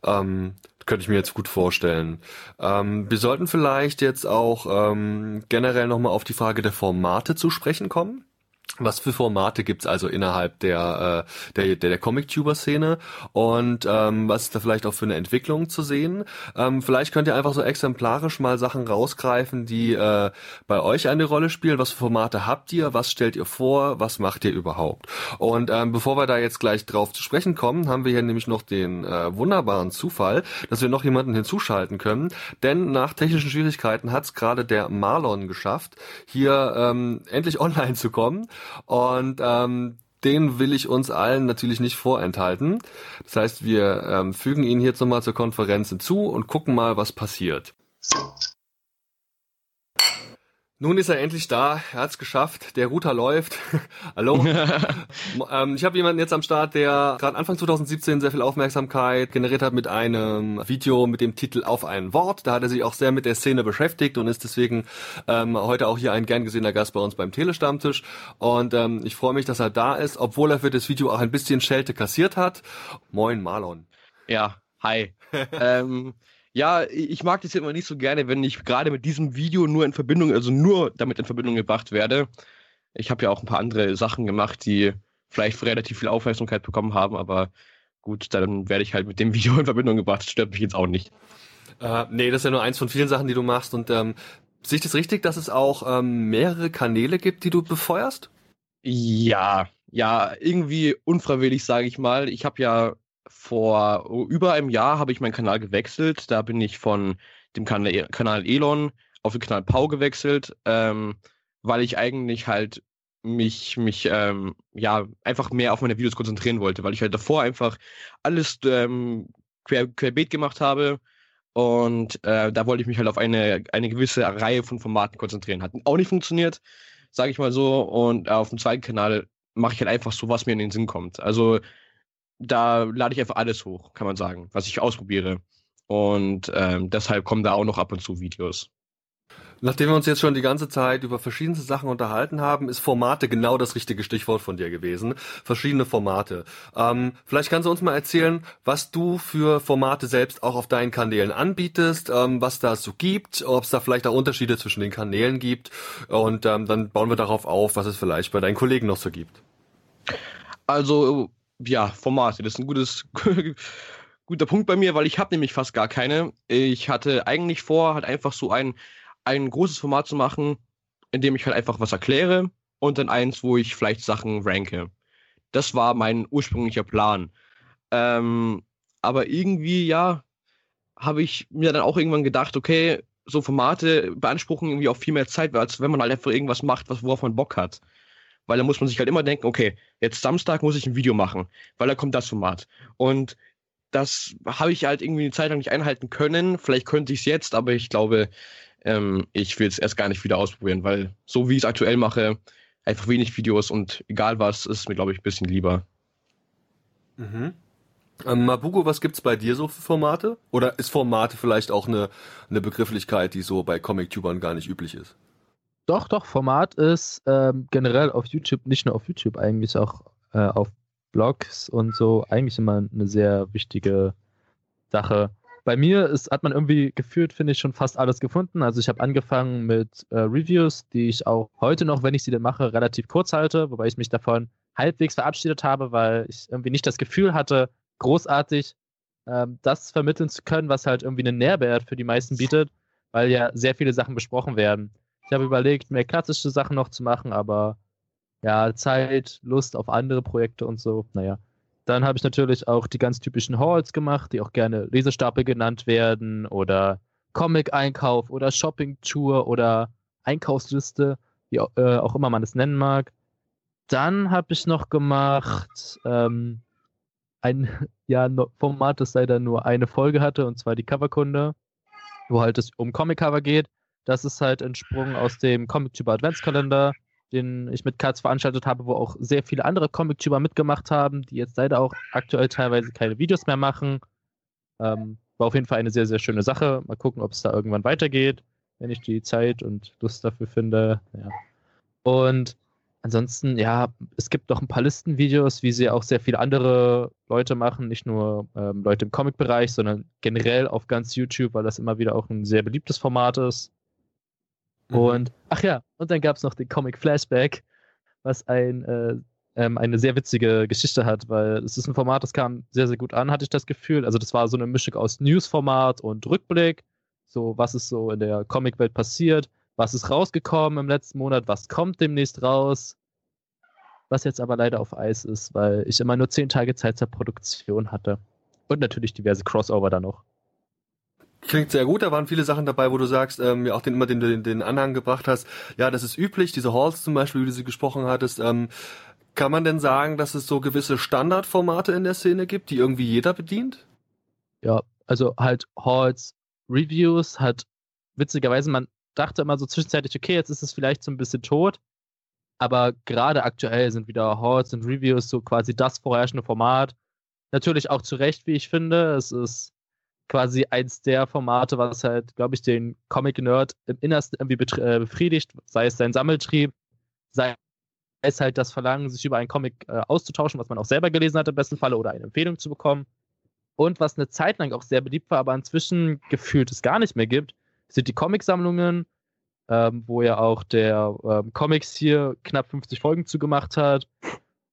S1: Ähm, könnte ich mir jetzt gut vorstellen. Ähm, wir sollten vielleicht jetzt auch ähm, generell nochmal auf die Frage der Formate zu sprechen kommen. Was für Formate gibt's also innerhalb der, äh, der, der, der Comic-Tuber-Szene und ähm, was ist da vielleicht auch für eine Entwicklung zu sehen? Ähm, vielleicht könnt ihr einfach so exemplarisch mal Sachen rausgreifen, die äh, bei euch eine Rolle spielen. Was für Formate habt ihr? Was stellt ihr vor? Was macht ihr überhaupt? Und ähm, bevor wir da jetzt gleich drauf zu sprechen kommen, haben wir hier nämlich noch den äh, wunderbaren Zufall, dass wir noch jemanden hinzuschalten können. Denn nach technischen Schwierigkeiten hat's gerade der Marlon geschafft, hier ähm, endlich *laughs* online zu kommen. Und ähm, den will ich uns allen natürlich nicht vorenthalten. Das heißt, wir ähm, fügen ihn jetzt nochmal zur Konferenz hinzu und gucken mal, was passiert. Nun ist er endlich da, er hat's geschafft, der Router läuft. *laughs* Hallo. *laughs* ähm, ich habe jemanden jetzt am Start, der gerade Anfang 2017 sehr viel Aufmerksamkeit generiert hat mit einem Video mit dem Titel Auf ein Wort. Da hat er sich auch sehr mit der Szene beschäftigt und ist deswegen ähm, heute auch hier ein gern gesehener Gast bei uns beim Telestammtisch. Und ähm, ich freue mich, dass er da ist, obwohl er für das Video auch ein bisschen Schelte kassiert hat. Moin Marlon.
S5: Ja, hi. *laughs* ja, ich mag das immer nicht so gerne, wenn ich gerade mit diesem Video nur in Verbindung, also nur damit in Verbindung gebracht werde. Ich habe ja auch ein paar andere Sachen gemacht, die vielleicht relativ viel Aufmerksamkeit bekommen haben, aber gut, dann werde ich halt mit dem *laughs* Video in Verbindung gebracht. Das stört mich jetzt auch nicht.
S1: Äh, nee, das ist ja nur eins von vielen Sachen, die du machst. Und ähm, sehe ich das richtig, dass es auch ähm, mehrere Kanäle gibt, die du befeuerst?
S5: Ja, ja, irgendwie unfreiwillig, sage ich mal. Ich habe ja vor über einem Jahr habe ich meinen Kanal gewechselt. Da bin ich von dem Kanal, Elon auf den Kanal Pau gewechselt, ähm, weil ich eigentlich halt mich, mich ähm, ja, einfach mehr auf meine Videos konzentrieren wollte, weil ich halt davor einfach alles ähm, quer, querbeet gemacht habe. Und äh, da wollte ich mich halt auf eine, eine gewisse Reihe von Formaten konzentrieren. Hat auch nicht funktioniert, sage ich mal so. Und auf dem zweiten Kanal mache ich halt einfach so, was mir in den Sinn kommt. Also da lade ich einfach alles hoch, kann man sagen, was ich ausprobiere. Und ähm, deshalb kommen da auch noch ab und zu Videos.
S1: Nachdem wir uns jetzt schon die ganze Zeit über verschiedene Sachen unterhalten haben, ist Formate genau das richtige Stichwort von dir gewesen. Verschiedene Formate. Ähm, vielleicht kannst du uns mal erzählen, was du für Formate selbst auch auf deinen Kanälen anbietest, ähm, was da so gibt, ob es da vielleicht auch Unterschiede zwischen den Kanälen gibt. Und ähm, dann bauen wir darauf auf, was es vielleicht bei deinen Kollegen noch so gibt.
S5: Also ja, Formate. Das ist ein gutes, *laughs* guter Punkt bei mir, weil ich habe nämlich fast gar keine. Ich hatte eigentlich vor, halt einfach so ein, ein großes Format zu machen, in dem ich halt einfach was erkläre und dann eins, wo ich vielleicht Sachen ranke. Das war mein ursprünglicher Plan. Ähm, aber irgendwie, ja, habe ich mir dann auch irgendwann gedacht, okay, so Formate beanspruchen irgendwie auch viel mehr Zeit, als wenn man halt einfach irgendwas macht, worauf man Bock hat weil da muss man sich halt immer denken, okay, jetzt Samstag muss ich ein Video machen, weil da kommt das Format. Und das habe ich halt irgendwie eine Zeit lang nicht einhalten können. Vielleicht könnte ich es jetzt, aber ich glaube, ähm, ich will es erst gar nicht wieder ausprobieren, weil so wie ich es aktuell mache, einfach wenig Videos und egal was, ist mir, glaube ich, ein bisschen lieber.
S1: Mhm. Ähm, Mabugo, was gibt's bei dir so für Formate? Oder ist Formate vielleicht auch eine, eine Begrifflichkeit, die so bei Comic-Tubern gar nicht üblich ist?
S3: Doch, doch, Format ist ähm, generell auf YouTube, nicht nur auf YouTube, eigentlich auch äh, auf Blogs und so, eigentlich immer eine sehr wichtige Sache. Bei mir ist, hat man irgendwie gefühlt, finde ich, schon fast alles gefunden. Also ich habe angefangen mit äh, Reviews, die ich auch heute noch, wenn ich sie denn mache, relativ kurz halte, wobei ich mich davon halbwegs verabschiedet habe, weil ich irgendwie nicht das Gefühl hatte, großartig ähm, das vermitteln zu können, was halt irgendwie einen Nährwert für die meisten bietet, weil ja sehr viele Sachen besprochen werden. Ich habe überlegt, mehr klassische Sachen noch zu machen, aber ja, Zeit, Lust auf andere Projekte und so, naja. Dann habe ich natürlich auch die ganz typischen Halls gemacht, die auch gerne Lesestapel genannt werden oder Comic-Einkauf oder Shopping-Tour oder Einkaufsliste, wie äh, auch immer man es nennen mag. Dann habe ich noch gemacht ähm, ein *laughs* ja, Format, das leider nur eine Folge hatte, und zwar die Coverkunde, wo halt es um Comic-Cover geht. Das ist halt entsprungen aus dem Comic-Tuber Adventskalender, den ich mit Katz veranstaltet habe, wo auch sehr viele andere Comic-Tuber mitgemacht haben, die jetzt leider auch aktuell teilweise keine Videos mehr machen. Ähm, war auf jeden Fall eine sehr, sehr schöne Sache. Mal gucken, ob es da irgendwann weitergeht, wenn ich die Zeit und Lust dafür finde. Ja. Und ansonsten, ja, es gibt noch ein paar Listenvideos, wie sie auch sehr viele andere Leute machen, nicht nur ähm, Leute im Comic-Bereich, sondern generell auf ganz YouTube, weil das immer wieder auch ein sehr beliebtes Format ist. Mhm. Und, ach ja, und dann gab es noch den Comic Flashback, was ein, äh, ähm, eine sehr witzige Geschichte hat, weil es ist ein Format, das kam sehr, sehr gut an, hatte ich das Gefühl. Also das war so eine Mischung aus News-Format und Rückblick, so was ist so in der Comic-Welt passiert was ist rausgekommen im letzten Monat, was kommt demnächst raus. Was jetzt aber leider auf Eis ist, weil ich immer nur zehn Tage Zeit zur Produktion hatte. Und natürlich diverse Crossover da noch.
S1: Klingt sehr gut, da waren viele Sachen dabei, wo du sagst, ähm, ja auch den immer den, den, den Anhang gebracht hast. Ja, das ist üblich, diese Halls zum Beispiel, wie du sie gesprochen hattest. Ähm, kann man denn sagen, dass es so gewisse Standardformate in der Szene gibt, die irgendwie jeder bedient?
S3: Ja, also halt Halls, Reviews, hat witzigerweise, man dachte immer so zwischenzeitlich, okay, jetzt ist es vielleicht so ein bisschen tot. Aber gerade aktuell sind wieder Hordes und Reviews so quasi das vorherrschende Format. Natürlich auch zu Recht, wie ich finde. Es ist quasi eins der Formate, was halt, glaube ich, den Comic-Nerd im Innersten irgendwie äh, befriedigt, sei es sein Sammeltrieb, sei es halt das Verlangen, sich über einen Comic äh, auszutauschen, was man auch selber gelesen hat im besten Falle, oder eine Empfehlung zu bekommen. Und was eine Zeit lang auch sehr beliebt war, aber inzwischen gefühlt es gar nicht mehr gibt, sind die Comicsammlungen, ähm, wo ja auch der ähm, Comics hier knapp 50 Folgen zugemacht hat,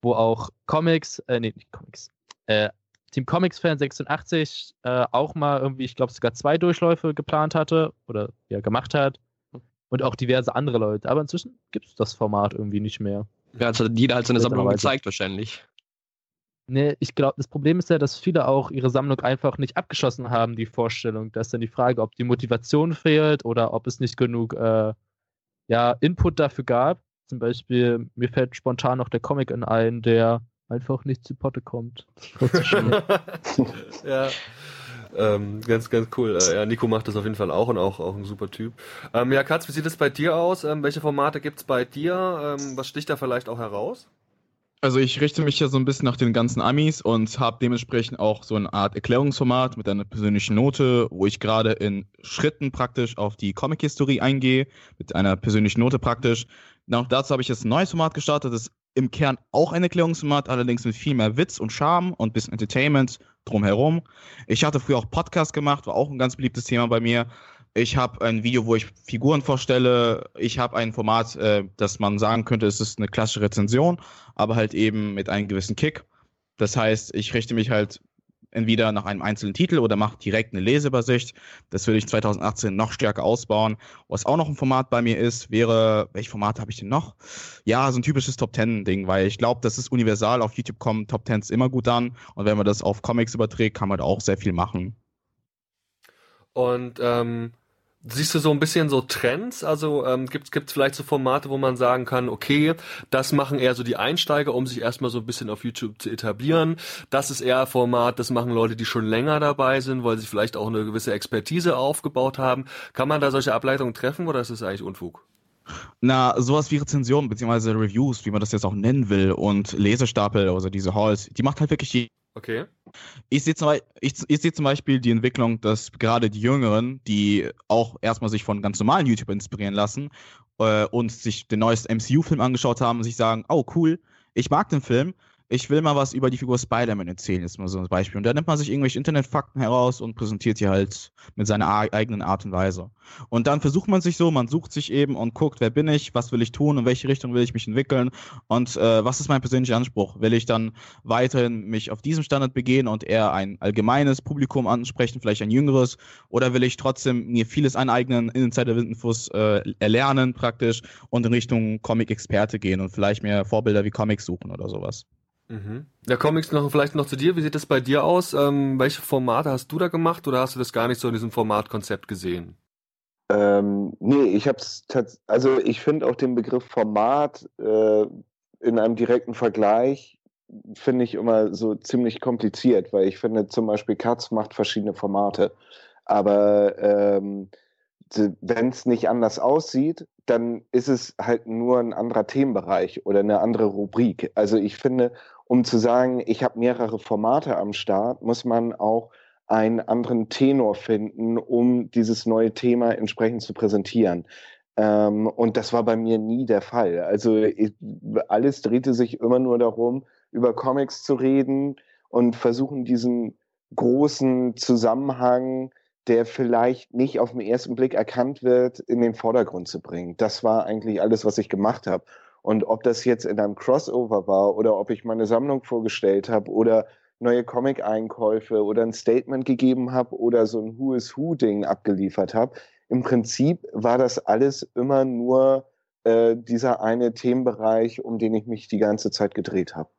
S3: wo auch Comics, äh, nee, nicht Comics, äh, Team Comics Fan 86 äh, auch mal irgendwie, ich glaube, sogar zwei Durchläufe geplant hatte oder ja gemacht hat. Und auch diverse andere Leute. Aber inzwischen gibt es das Format irgendwie nicht mehr.
S5: Ja, also jeder hat seine Sammlung gezeigt, wahrscheinlich.
S3: Nee, ich glaube, das Problem ist ja, dass viele auch ihre Sammlung einfach nicht abgeschlossen haben, die Vorstellung. Da ist dann die Frage, ob die Motivation fehlt oder ob es nicht genug äh, ja, Input dafür gab. Zum Beispiel, mir fällt spontan noch der Comic in ein, der einfach nicht zu Potte kommt. *laughs*
S1: ja. Ähm, ganz, ganz cool. Äh, ja, Nico macht das auf jeden Fall auch und auch, auch ein super Typ. Ähm, ja, Katz, wie sieht es bei dir aus? Ähm, welche Formate gibt es bei dir? Ähm, was sticht da vielleicht auch heraus?
S4: Also ich richte mich ja so ein bisschen nach den ganzen Amis und habe dementsprechend auch so eine Art Erklärungsformat mit einer persönlichen Note, wo ich gerade in Schritten praktisch auf die Comic-Historie eingehe, mit einer persönlichen Note praktisch. Auch dazu habe ich jetzt ein neues Format gestartet, das ist im Kern auch ein Erklärungsformat, allerdings mit viel mehr Witz und Charme und ein bisschen Entertainment drumherum. Ich hatte früher auch Podcast gemacht, war auch ein ganz beliebtes Thema bei mir. Ich habe ein Video, wo ich Figuren vorstelle. Ich habe ein Format, äh, das man sagen könnte, es ist eine klassische Rezension, aber halt eben mit einem gewissen Kick. Das heißt, ich richte mich halt entweder nach einem einzelnen Titel oder mache direkt eine Leseübersicht. Das will ich 2018 noch stärker ausbauen. Was auch noch ein Format bei mir ist, wäre, welches Format habe ich denn noch? Ja, so ein typisches Top Ten Ding, weil ich glaube, das ist universal. Auf YouTube kommen Top Tens immer gut an. Und wenn man das auf Comics überträgt, kann man da auch sehr viel machen.
S1: Und ähm, Siehst du so ein bisschen so Trends? Also ähm, gibt es vielleicht so Formate, wo man sagen kann, okay, das machen eher so die Einsteiger, um sich erstmal so ein bisschen auf YouTube zu etablieren. Das ist eher ein Format, das machen Leute, die schon länger dabei sind, weil sie vielleicht auch eine gewisse Expertise aufgebaut haben. Kann man da solche Ableitungen treffen oder ist das eigentlich Unfug?
S4: Na, sowas wie Rezensionen bzw. Reviews, wie man das jetzt auch nennen will, und Lesestapel, also diese Halls, die macht halt wirklich
S1: Okay.
S4: Ich sehe zum, ich, ich seh zum Beispiel die Entwicklung, dass gerade die Jüngeren, die auch erstmal sich von ganz normalen YouTube inspirieren lassen äh, und sich den neuesten MCU-Film angeschaut haben und sich sagen, oh cool, ich mag den Film, ich will mal was über die Figur Spider-Man erzählen, ist mal so ein Beispiel. Und da nimmt man sich irgendwelche Internetfakten heraus und präsentiert die halt mit seiner eigenen Art und Weise. Und dann versucht man sich so, man sucht sich eben und guckt, wer bin ich, was will ich tun, in welche Richtung will ich mich entwickeln und äh, was ist mein persönlicher Anspruch? Will ich dann weiterhin mich auf diesem Standard begehen und eher ein allgemeines Publikum ansprechen, vielleicht ein jüngeres, oder will ich trotzdem mir vieles aneignen, Insider Windenfuss äh, erlernen praktisch und in Richtung Comic-Experte gehen und vielleicht mehr Vorbilder wie Comics suchen oder sowas?
S1: Mhm. Ja, Comics noch vielleicht noch zu dir. Wie sieht das bei dir aus? Ähm, welche Formate hast du da gemacht oder hast du das gar nicht so in diesem Formatkonzept gesehen?
S2: Ähm, nee, ich habe es also ich finde auch den Begriff Format äh, in einem direkten Vergleich finde ich immer so ziemlich kompliziert, weil ich finde zum Beispiel Katz macht verschiedene Formate, aber ähm, wenn es nicht anders aussieht, dann ist es halt nur ein anderer Themenbereich oder eine andere Rubrik. Also ich finde, um zu sagen, ich habe mehrere Formate am Start, muss man auch einen anderen Tenor finden, um dieses neue Thema entsprechend zu präsentieren. Ähm, und das war bei mir nie der Fall. Also ich, alles drehte sich immer nur darum, über Comics zu reden und versuchen diesen großen Zusammenhang der vielleicht nicht auf den ersten Blick erkannt wird, in den Vordergrund zu bringen. Das war eigentlich alles, was ich gemacht habe. Und ob das jetzt in einem Crossover war oder ob ich meine Sammlung vorgestellt habe oder neue Comic-Einkäufe oder ein Statement gegeben habe oder so ein Who is Who-Ding abgeliefert habe, im Prinzip war das alles immer nur äh, dieser eine Themenbereich, um den ich mich die ganze Zeit gedreht habe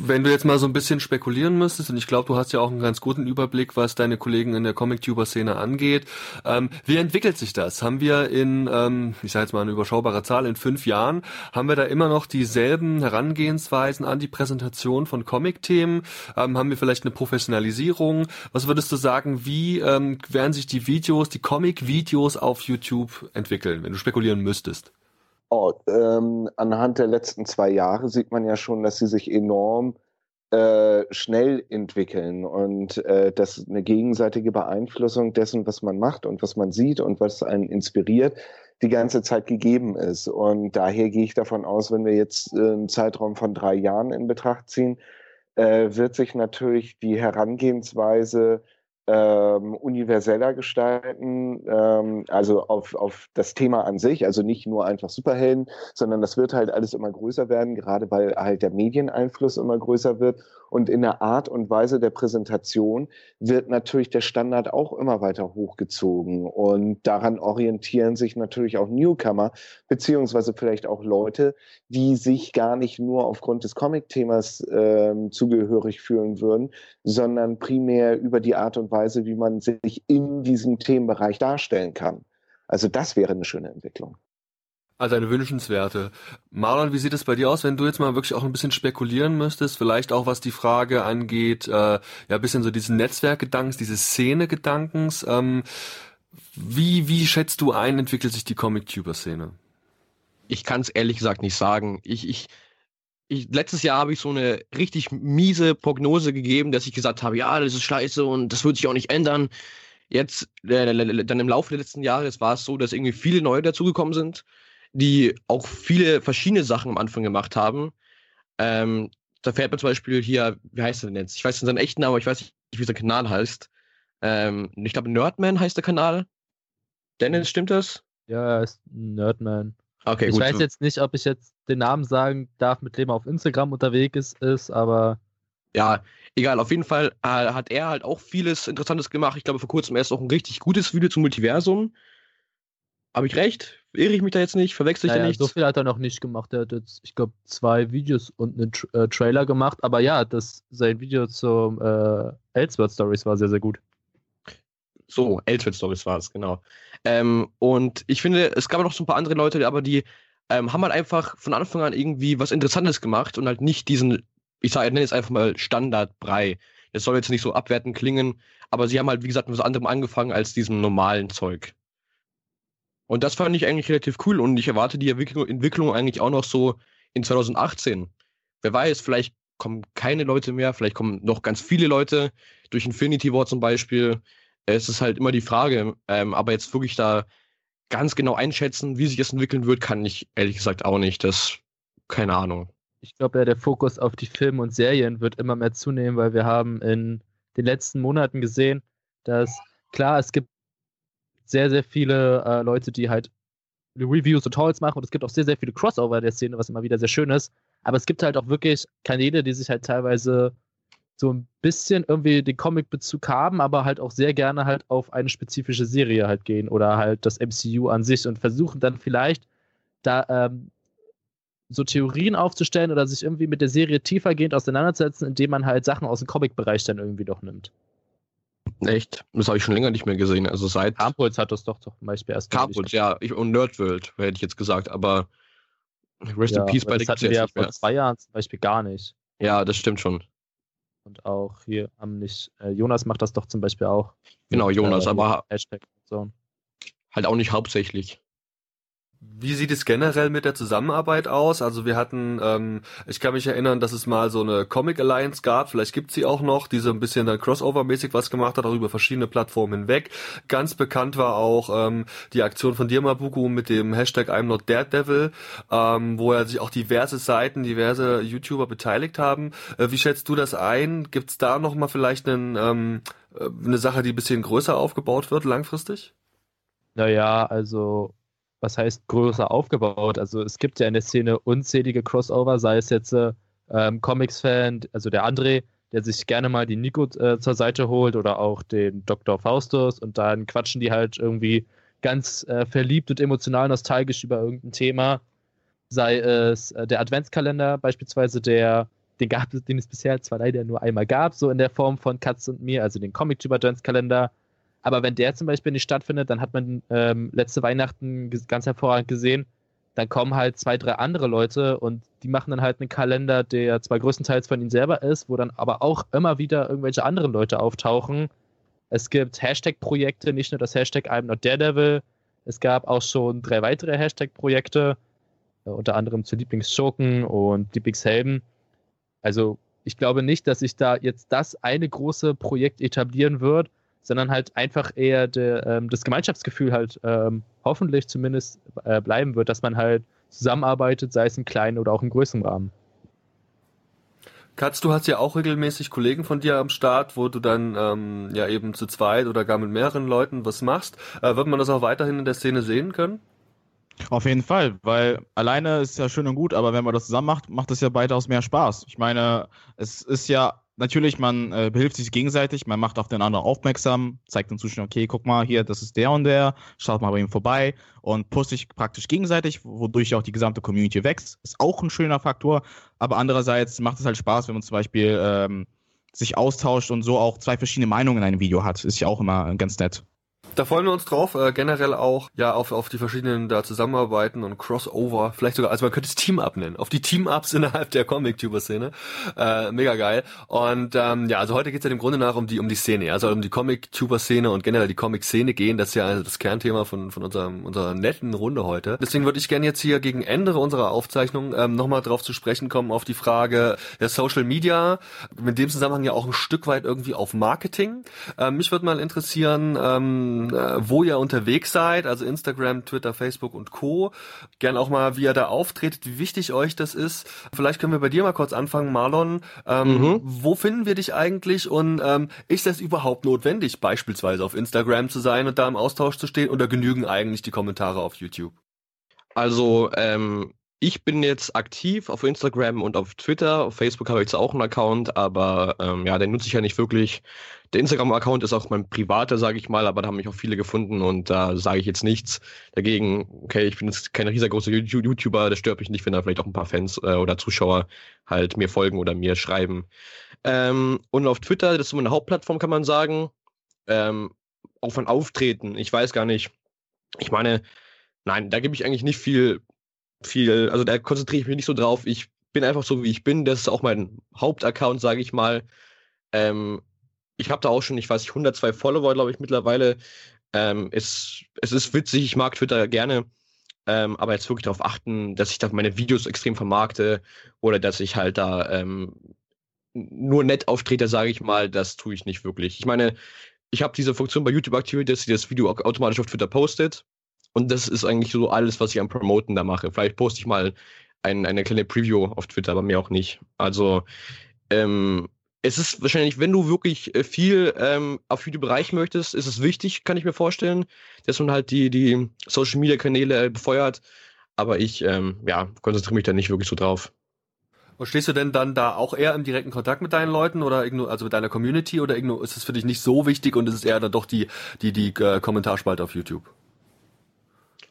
S1: wenn du jetzt mal so ein bisschen spekulieren müsstest, und ich glaube, du hast ja auch einen ganz guten Überblick, was deine Kollegen in der Comic-Tuber-Szene angeht, ähm, wie entwickelt sich das? Haben wir in, ähm, ich sage jetzt mal eine überschaubare Zahl, in fünf Jahren, haben wir da immer noch dieselben Herangehensweisen an die Präsentation von Comic-Themen? Ähm, haben wir vielleicht eine Professionalisierung? Was würdest du sagen, wie ähm, werden sich die Videos, die Comic-Videos auf YouTube entwickeln, wenn du spekulieren müsstest?
S2: Oh, ähm, anhand der letzten zwei Jahre sieht man ja schon, dass sie sich enorm äh, schnell entwickeln und äh, dass eine gegenseitige Beeinflussung dessen, was man macht und was man sieht und was einen inspiriert, die ganze Zeit gegeben ist. Und daher gehe ich davon aus, wenn wir jetzt äh, einen Zeitraum von drei Jahren in Betracht ziehen, äh, wird sich natürlich die Herangehensweise ähm, universeller gestalten, ähm, also auf, auf das Thema an sich, also nicht nur einfach Superhelden, sondern das wird halt alles immer größer werden, gerade weil halt der Medieneinfluss immer größer wird und in der Art und Weise der Präsentation wird natürlich der Standard auch immer weiter hochgezogen und daran orientieren sich natürlich auch Newcomer, beziehungsweise vielleicht auch Leute, die sich gar nicht nur aufgrund des Comic-Themas ähm, zugehörig fühlen würden, sondern primär über die Art und Weise, wie man sich in diesem Themenbereich darstellen kann. Also das wäre eine schöne Entwicklung.
S1: Also eine wünschenswerte. Marlon, wie sieht es bei dir aus, wenn du jetzt mal wirklich auch ein bisschen spekulieren müsstest, vielleicht auch was die Frage angeht, äh, ja, ein bisschen so diesen Netzwerkgedankens, diese Szene-Gedankens. Ähm, wie, wie schätzt du ein, entwickelt sich die Comic-Tuber-Szene?
S5: Ich kann es ehrlich gesagt nicht sagen. Ich, ich, ich, letztes Jahr habe ich so eine richtig miese Prognose gegeben, dass ich gesagt habe, ja, das ist scheiße und das wird sich auch nicht ändern. Jetzt, äh, dann im Laufe des letzten Jahres war es so, dass irgendwie viele neue dazugekommen sind, die auch viele verschiedene Sachen am Anfang gemacht haben. Ähm, da fährt mir zum Beispiel hier, wie heißt er denn jetzt? Ich weiß seinen echten Namen, aber ich weiß nicht, wie sein Kanal heißt. Ähm, ich glaube, Nerdman heißt der Kanal. Dennis, stimmt das?
S3: Ja, er ist Nerdman. Okay, ich gut. weiß jetzt nicht, ob ich jetzt den Namen sagen darf, mit dem er auf Instagram unterwegs ist, ist aber.
S5: Ja, egal. Auf jeden Fall äh, hat er halt auch vieles Interessantes gemacht. Ich glaube, vor kurzem erst auch ein richtig gutes Video zum Multiversum. Habe ich recht? Irre ich mich da jetzt nicht? Verwechsel ich naja, da nicht?
S3: So viel hat er noch nicht gemacht. Er hat jetzt, ich glaube, zwei Videos und einen Tra äh, Trailer gemacht. Aber ja, das, sein Video zum äh, Elsword Stories war sehr, sehr gut.
S5: So, Elsword Stories war es, genau. Ähm, und ich finde, es gab noch so ein paar andere Leute, aber die ähm, haben halt einfach von Anfang an irgendwie was Interessantes gemacht und halt nicht diesen, ich sage, nenne es einfach mal Standardbrei. Das soll jetzt nicht so abwertend klingen, aber sie haben halt, wie gesagt, mit was anderem angefangen als diesem normalen Zeug. Und das fand ich eigentlich relativ cool und ich erwarte die Entwicklung eigentlich auch noch so in 2018. Wer weiß, vielleicht kommen keine Leute mehr, vielleicht kommen noch ganz viele Leute durch Infinity War zum Beispiel. Es ist halt immer die Frage, ähm, aber jetzt wirklich da ganz genau einschätzen, wie sich das entwickeln wird, kann ich ehrlich gesagt auch nicht. Das, keine Ahnung.
S3: ich glaube ja, der Fokus auf die Filme und Serien wird immer mehr zunehmen, weil wir haben in den letzten Monaten gesehen, dass klar, es gibt sehr, sehr viele äh, Leute, die halt Reviews und Talks machen und es gibt auch sehr, sehr viele Crossover der Szene, was immer wieder sehr schön ist. Aber es gibt halt auch wirklich Kanäle, die sich halt teilweise so ein bisschen irgendwie den Comic-Bezug haben, aber halt auch sehr gerne halt auf eine spezifische Serie halt gehen oder halt das MCU an sich und versuchen dann vielleicht da ähm, so Theorien aufzustellen oder sich irgendwie mit der Serie tiefergehend auseinanderzusetzen, indem man halt Sachen aus dem Comic-Bereich dann irgendwie doch nimmt.
S5: Echt? Das habe ich schon länger nicht mehr gesehen. Also seit.
S3: Carpuls hat das doch zum Beispiel erst.
S5: Carpuls, ja. Ich, und Nerdworld, hätte ich jetzt gesagt. Aber
S3: Rest ja, in Peace bei der hatten wir ja vor zwei Jahren zum Beispiel gar nicht.
S5: Ja, das stimmt schon.
S3: Und auch hier am nicht. Äh, Jonas macht das doch zum Beispiel auch.
S5: Genau, Jonas, äh, aber. Hashtag so. Halt auch nicht hauptsächlich.
S1: Wie sieht es generell mit der Zusammenarbeit aus? Also wir hatten, ähm, ich kann mich erinnern, dass es mal so eine Comic Alliance gab, vielleicht gibt's sie auch noch, die so ein bisschen dann Crossover-mäßig was gemacht hat, auch über verschiedene Plattformen hinweg. Ganz bekannt war auch ähm, die Aktion von Dirmabuku mit dem Hashtag I'm not Daredevil, ähm, wo er sich auch diverse Seiten, diverse YouTuber beteiligt haben. Äh, wie schätzt du das ein? Gibt's da nochmal vielleicht einen, ähm, äh, eine Sache, die ein bisschen größer aufgebaut wird, langfristig?
S3: Naja, also was heißt größer aufgebaut? Also es gibt ja in der Szene unzählige Crossover, sei es jetzt äh, ähm, Comics-Fan, also der André, der sich gerne mal die Nico äh, zur Seite holt oder auch den Dr. Faustus und dann quatschen die halt irgendwie ganz äh, verliebt und emotional nostalgisch über irgendein Thema. Sei es äh, der Adventskalender beispielsweise, der den gab den es bisher zwar leider nur einmal gab, so in der Form von Katz und mir, also den Comic-Typ-Adventskalender, aber wenn der zum Beispiel nicht stattfindet, dann hat man ähm, letzte Weihnachten ganz hervorragend gesehen, dann kommen halt zwei, drei andere Leute und die machen dann halt einen Kalender, der zwar größtenteils von ihnen selber ist, wo dann aber auch immer wieder irgendwelche anderen Leute auftauchen. Es gibt Hashtag-Projekte, nicht nur das Hashtag I'm not Daredevil. Es gab auch schon drei weitere Hashtag-Projekte, äh, unter anderem zu Lieblingsschurken und Lieblingshelden. Also ich glaube nicht, dass sich da jetzt das eine große Projekt etablieren wird, sondern halt einfach eher de, ähm, das Gemeinschaftsgefühl halt ähm, hoffentlich zumindest äh, bleiben wird, dass man halt zusammenarbeitet, sei es im kleinen oder auch im größeren Rahmen.
S1: Katz, du hast ja auch regelmäßig Kollegen von dir am Start, wo du dann ähm, ja eben zu zweit oder gar mit mehreren Leuten was machst. Äh, wird man das auch weiterhin in der Szene sehen können?
S4: Auf jeden Fall, weil alleine ist ja schön und gut, aber wenn man das zusammen macht, macht es ja weitaus mehr Spaß. Ich meine, es ist ja natürlich, man äh, behilft sich gegenseitig, man macht auf den anderen aufmerksam, zeigt den Zuschauern, okay, guck mal hier, das ist der und der, schaut mal bei ihm vorbei und pusht sich praktisch gegenseitig, wodurch auch die gesamte Community wächst. Ist auch ein schöner Faktor, aber andererseits macht es halt Spaß, wenn man zum Beispiel ähm, sich austauscht und so auch zwei verschiedene Meinungen in einem Video hat. Ist ja auch immer ganz nett.
S1: Da freuen wir uns drauf, äh, generell auch ja auf, auf die verschiedenen da Zusammenarbeiten und Crossover, vielleicht sogar, also man könnte es Team-Up nennen, auf die Team-Ups *laughs* innerhalb der Comic-Tuber-Szene. Äh, mega geil. Und ähm, ja, also heute geht es ja im Grunde nach um die um die Szene, also um die Comic-Tuber-Szene und generell die Comic-Szene gehen. Das ist ja also das Kernthema von, von unserem, unserer netten Runde heute. Deswegen würde ich gerne jetzt hier gegen Ende unserer Aufzeichnung ähm, nochmal drauf zu sprechen kommen, auf die Frage der Social Media, mit dem Zusammenhang ja auch ein Stück weit irgendwie auf Marketing. Ähm, mich würde mal interessieren, ähm, äh, wo ihr unterwegs seid, also Instagram, Twitter, Facebook und Co. Gern auch mal, wie ihr da auftretet, wie wichtig euch das ist. Vielleicht können wir bei dir mal kurz anfangen, Marlon. Ähm, mhm. Wo finden wir dich eigentlich und ähm, ist das überhaupt notwendig, beispielsweise auf Instagram zu sein und da im Austausch zu stehen oder genügen eigentlich die Kommentare auf YouTube?
S5: Also, ähm, ich bin jetzt aktiv auf Instagram und auf Twitter. Auf Facebook habe ich jetzt auch einen Account, aber ähm, ja, den nutze ich ja nicht wirklich. Der Instagram-Account ist auch mein privater, sage ich mal, aber da haben mich auch viele gefunden und da sage ich jetzt nichts dagegen. Okay, ich bin jetzt kein riesengroßer YouTuber, das stört mich nicht, wenn da vielleicht auch ein paar Fans äh, oder Zuschauer halt mir folgen oder mir schreiben. Ähm, und auf Twitter, das ist so meine Hauptplattform, kann man sagen. Ähm, auch von Auftreten, ich weiß gar nicht. Ich meine, nein, da gebe ich eigentlich nicht viel viel, also da konzentriere ich mich nicht so drauf. Ich bin einfach so, wie ich bin. Das ist auch mein Hauptaccount, sage ich mal. Ähm, ich habe da auch schon, ich weiß nicht, 102 Follower, glaube ich, mittlerweile. Ähm, es, es ist witzig, ich mag Twitter gerne. Ähm, aber jetzt wirklich darauf achten, dass ich da meine Videos extrem vermarkte oder dass ich halt da ähm, nur nett auftrete, sage ich mal, das tue ich nicht wirklich. Ich meine, ich habe diese Funktion bei YouTube aktiviert, dass sie das Video automatisch auf Twitter postet. Und das ist eigentlich so alles, was ich am Promoten da mache. Vielleicht poste ich mal ein, eine kleine Preview auf Twitter, aber mehr auch nicht. Also ähm, es ist wahrscheinlich, wenn du wirklich äh, viel ähm, auf YouTube erreichen möchtest, ist es wichtig, kann ich mir vorstellen, dass man halt die, die Social Media Kanäle befeuert. Aber ich ähm, ja, konzentriere mich da nicht wirklich so drauf.
S1: Und stehst du denn dann da auch eher im direkten Kontakt mit deinen Leuten oder also mit deiner Community oder ist es für dich nicht so wichtig und ist es eher dann doch die, die, die äh, Kommentarspalte auf YouTube?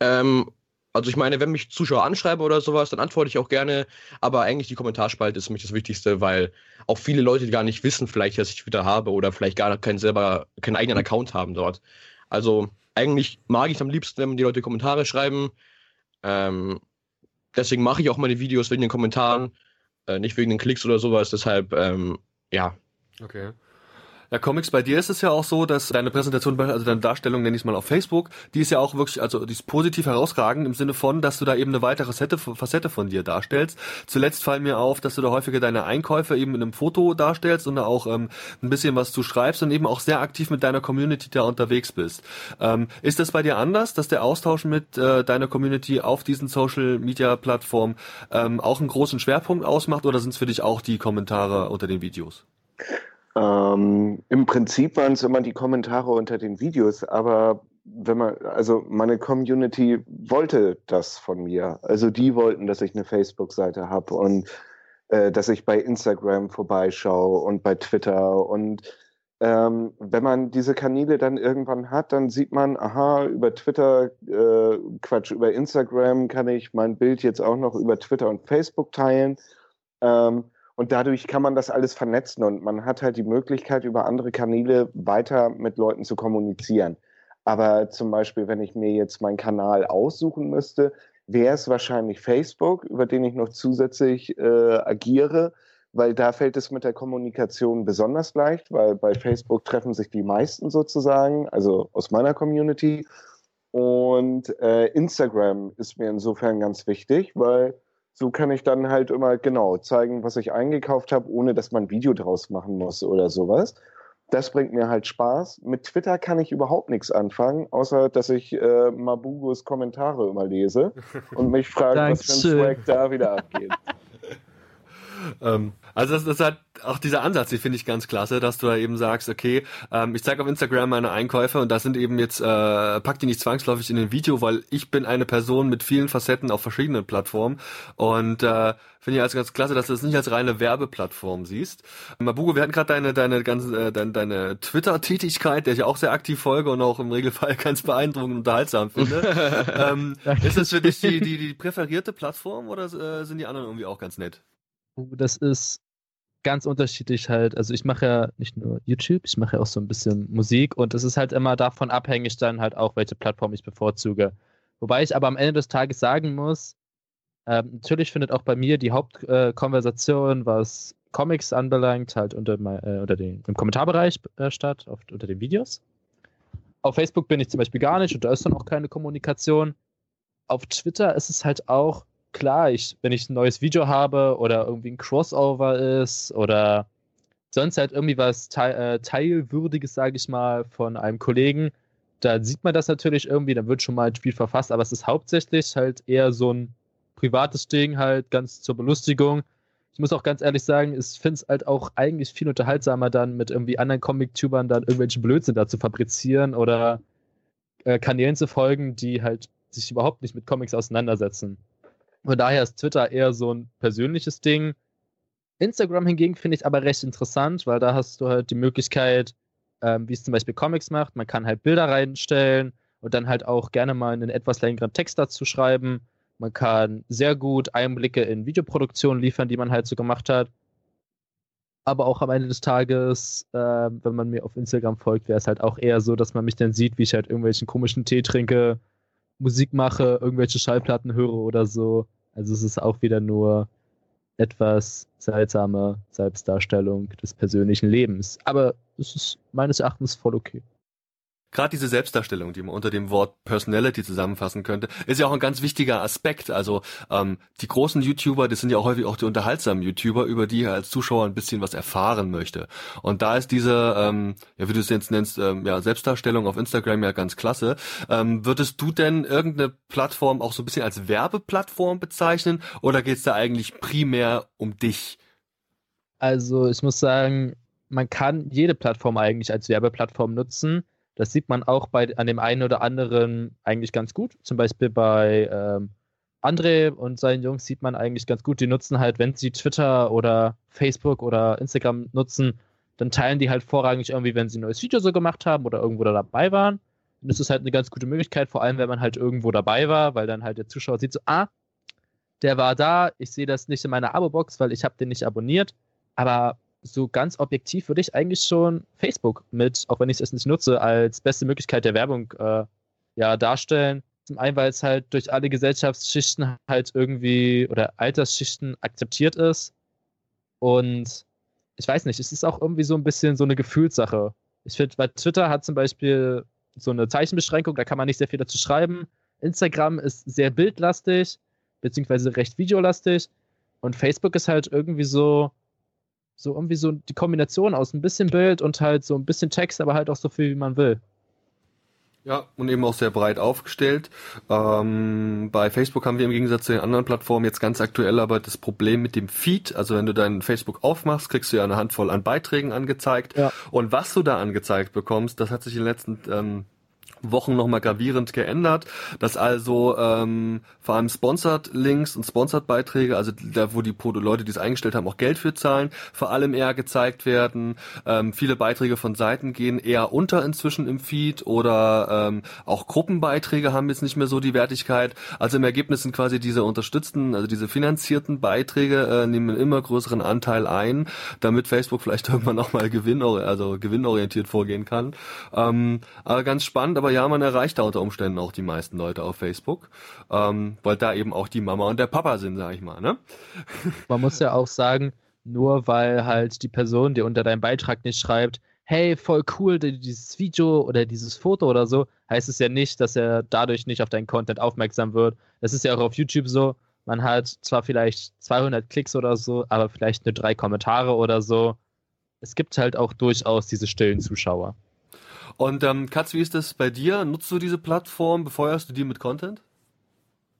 S5: Ähm, also ich meine, wenn mich Zuschauer anschreiben oder sowas, dann antworte ich auch gerne. Aber eigentlich die Kommentarspalte ist für mich das Wichtigste, weil auch viele Leute gar nicht wissen, vielleicht, dass ich Twitter habe oder vielleicht gar keinen selber, keinen eigenen Account haben dort. Also eigentlich mag ich es am liebsten, wenn die Leute Kommentare schreiben. Ähm, deswegen mache ich auch meine Videos wegen den Kommentaren, äh, nicht wegen den Klicks oder sowas. Deshalb, ähm, ja.
S1: Okay. Ja, Comics, bei dir ist es ja auch so, dass deine Präsentation, also deine Darstellung, nenne ich es mal auf Facebook, die ist ja auch wirklich, also die ist positiv herausragend im Sinne von, dass du da eben eine weitere Facette, Facette von dir darstellst. Zuletzt fallen mir auf, dass du da häufiger deine Einkäufe eben in einem Foto darstellst und da auch ähm, ein bisschen was zu schreibst und eben auch sehr aktiv mit deiner Community da unterwegs bist. Ähm, ist das bei dir anders, dass der Austausch mit äh, deiner Community auf diesen Social Media Plattformen ähm, auch einen großen Schwerpunkt ausmacht oder sind es für dich auch die Kommentare unter den Videos?
S2: Ähm, Im Prinzip waren es immer die Kommentare unter den Videos, aber wenn man, also meine Community wollte das von mir. Also die wollten, dass ich eine Facebook-Seite habe und äh, dass ich bei Instagram vorbeischaue und bei Twitter. Und ähm, wenn man diese Kanäle dann irgendwann hat, dann sieht man, aha, über Twitter, äh, Quatsch, über Instagram kann ich mein Bild jetzt auch noch über Twitter und Facebook teilen. Ähm, und dadurch kann man das alles vernetzen und man hat halt die Möglichkeit, über andere Kanäle weiter mit Leuten zu kommunizieren. Aber zum Beispiel, wenn ich mir jetzt meinen Kanal aussuchen müsste, wäre es wahrscheinlich Facebook, über den ich noch zusätzlich äh, agiere, weil da fällt es mit der Kommunikation besonders leicht, weil bei Facebook treffen sich die meisten sozusagen, also aus meiner Community. Und äh, Instagram ist mir insofern ganz wichtig, weil so kann ich dann halt immer genau zeigen, was ich eingekauft habe, ohne dass man ein Video draus machen muss oder sowas. Das bringt mir halt Spaß. Mit Twitter kann ich überhaupt nichts anfangen, außer dass ich äh, Mabugos Kommentare immer lese *laughs* und mich frage, was für ein Swag da wieder abgeht. *laughs*
S1: ähm, also das, das hat auch dieser Ansatz, den finde ich ganz klasse, dass du da eben sagst, okay, ähm, ich zeige auf Instagram meine Einkäufe und das sind eben jetzt, äh, pack die nicht zwangsläufig in den Video, weil ich bin eine Person mit vielen Facetten auf verschiedenen Plattformen und äh, finde ich also ganz klasse, dass du das nicht als reine Werbeplattform siehst. Mabugo, wir hatten gerade deine deine ganze äh, deine, deine Twitter-Tätigkeit, der ich auch sehr aktiv folge und auch im Regelfall *laughs* ganz beeindruckend und unterhaltsam finde. *laughs* ähm, ist das für dich die, die, die präferierte Plattform oder äh, sind die anderen irgendwie auch ganz nett?
S3: Das ist ganz unterschiedlich halt. Also ich mache ja nicht nur YouTube, ich mache ja auch so ein bisschen Musik und es ist halt immer davon abhängig dann halt auch, welche Plattform ich bevorzuge. Wobei ich aber am Ende des Tages sagen muss, äh, natürlich findet auch bei mir die Hauptkonversation, äh, was Comics anbelangt, halt unter, äh, unter den, im Kommentarbereich äh, statt, oft unter den Videos. Auf Facebook bin ich zum Beispiel gar nicht und da ist dann auch keine Kommunikation. Auf Twitter ist es halt auch, klar, ich, wenn ich ein neues Video habe oder irgendwie ein Crossover ist oder sonst halt irgendwie was te äh, Teilwürdiges, sage ich mal, von einem Kollegen, da sieht man das natürlich irgendwie, dann wird schon mal ein Spiel verfasst, aber es ist hauptsächlich halt eher so ein privates Ding, halt ganz zur Belustigung. Ich muss auch ganz ehrlich sagen, ich finde es halt auch eigentlich viel unterhaltsamer, dann mit irgendwie anderen Comic-Tubern dann irgendwelche Blödsinn da zu fabrizieren oder äh, Kanälen zu folgen, die halt sich überhaupt nicht mit Comics auseinandersetzen. Von daher ist Twitter eher so ein persönliches Ding. Instagram hingegen finde ich aber recht interessant, weil da hast du halt die Möglichkeit, ähm, wie es zum Beispiel Comics macht, man kann halt Bilder reinstellen und dann halt auch gerne mal einen etwas längeren Text dazu schreiben. Man kann sehr gut Einblicke in Videoproduktionen liefern, die man halt so gemacht hat. Aber auch am Ende des Tages, äh, wenn man mir auf Instagram folgt, wäre es halt auch eher so, dass man mich dann sieht, wie ich halt irgendwelchen komischen Tee trinke Musik mache, irgendwelche Schallplatten höre oder so. Also es ist auch wieder nur etwas seltsame Selbstdarstellung des persönlichen Lebens. Aber es ist meines Erachtens voll okay.
S1: Gerade diese Selbstdarstellung, die man unter dem Wort Personality zusammenfassen könnte, ist ja auch ein ganz wichtiger Aspekt. Also ähm, die großen YouTuber, das sind ja auch häufig auch die unterhaltsamen YouTuber, über die er als Zuschauer ein bisschen was erfahren möchte. Und da ist diese, ähm, ja wie du es jetzt nennst, ähm, ja Selbstdarstellung auf Instagram ja ganz klasse. Ähm, würdest du denn irgendeine Plattform auch so ein bisschen als Werbeplattform bezeichnen oder geht es da eigentlich primär um dich?
S3: Also ich muss sagen, man kann jede Plattform eigentlich als Werbeplattform nutzen. Das sieht man auch bei an dem einen oder anderen eigentlich ganz gut. Zum Beispiel bei ähm, André und seinen Jungs sieht man eigentlich ganz gut. Die nutzen halt, wenn sie Twitter oder Facebook oder Instagram nutzen, dann teilen die halt vorrangig irgendwie, wenn sie ein neues Video so gemacht haben oder irgendwo da dabei waren. Und das ist halt eine ganz gute Möglichkeit, vor allem wenn man halt irgendwo dabei war, weil dann halt der Zuschauer sieht so, ah, der war da, ich sehe das nicht in meiner Abo-Box, weil ich habe den nicht abonniert. Aber so ganz objektiv würde ich eigentlich schon Facebook mit, auch wenn ich es nicht nutze, als beste Möglichkeit der Werbung äh, ja, darstellen. Zum einen, weil es halt durch alle Gesellschaftsschichten halt irgendwie oder Altersschichten akzeptiert ist. Und ich weiß nicht, es ist auch irgendwie so ein bisschen so eine Gefühlssache. Ich finde, bei Twitter hat zum Beispiel so eine Zeichenbeschränkung, da kann man nicht sehr viel dazu schreiben. Instagram ist sehr bildlastig, beziehungsweise recht videolastig. Und Facebook ist halt irgendwie so, so irgendwie so die Kombination aus ein bisschen Bild und halt so ein bisschen Text, aber halt auch so viel, wie man will.
S1: Ja, und eben auch sehr breit aufgestellt. Ähm, bei Facebook haben wir im Gegensatz zu den anderen Plattformen jetzt ganz aktuell aber das Problem mit dem Feed. Also wenn du dein Facebook aufmachst, kriegst du ja eine Handvoll an Beiträgen angezeigt. Ja. Und was du da angezeigt bekommst, das hat sich in den letzten ähm, Wochen nochmal gravierend geändert, dass also ähm, vor allem Sponsored-Links und Sponsored-Beiträge, also da, wo die Leute, die es eingestellt haben, auch Geld für zahlen, vor allem eher gezeigt werden. Ähm, viele Beiträge von Seiten gehen eher unter inzwischen im Feed oder ähm, auch Gruppenbeiträge haben jetzt nicht mehr so die Wertigkeit. Also im Ergebnis sind quasi diese unterstützten, also diese finanzierten Beiträge äh, nehmen einen immer größeren Anteil ein, damit Facebook vielleicht *laughs* irgendwann nochmal Gewinn, also gewinnorientiert vorgehen kann. Ähm, aber ganz spannend, aber ja, man erreicht da unter Umständen auch die meisten Leute auf Facebook, ähm, weil da eben auch die Mama und der Papa sind, sag ich mal. Ne? *laughs*
S3: Man muss ja auch sagen, nur weil halt die Person, die unter deinem Beitrag nicht schreibt, hey, voll cool, dieses Video oder dieses Foto oder so, heißt es ja nicht, dass er dadurch nicht auf deinen Content aufmerksam wird. Das ist ja auch auf YouTube so. Man hat zwar vielleicht 200 Klicks oder so, aber vielleicht nur drei Kommentare oder so. Es gibt halt auch durchaus diese stillen Zuschauer.
S1: Und ähm, Katz, wie ist das bei dir? Nutzt du diese Plattform? Befeuerst du die mit Content?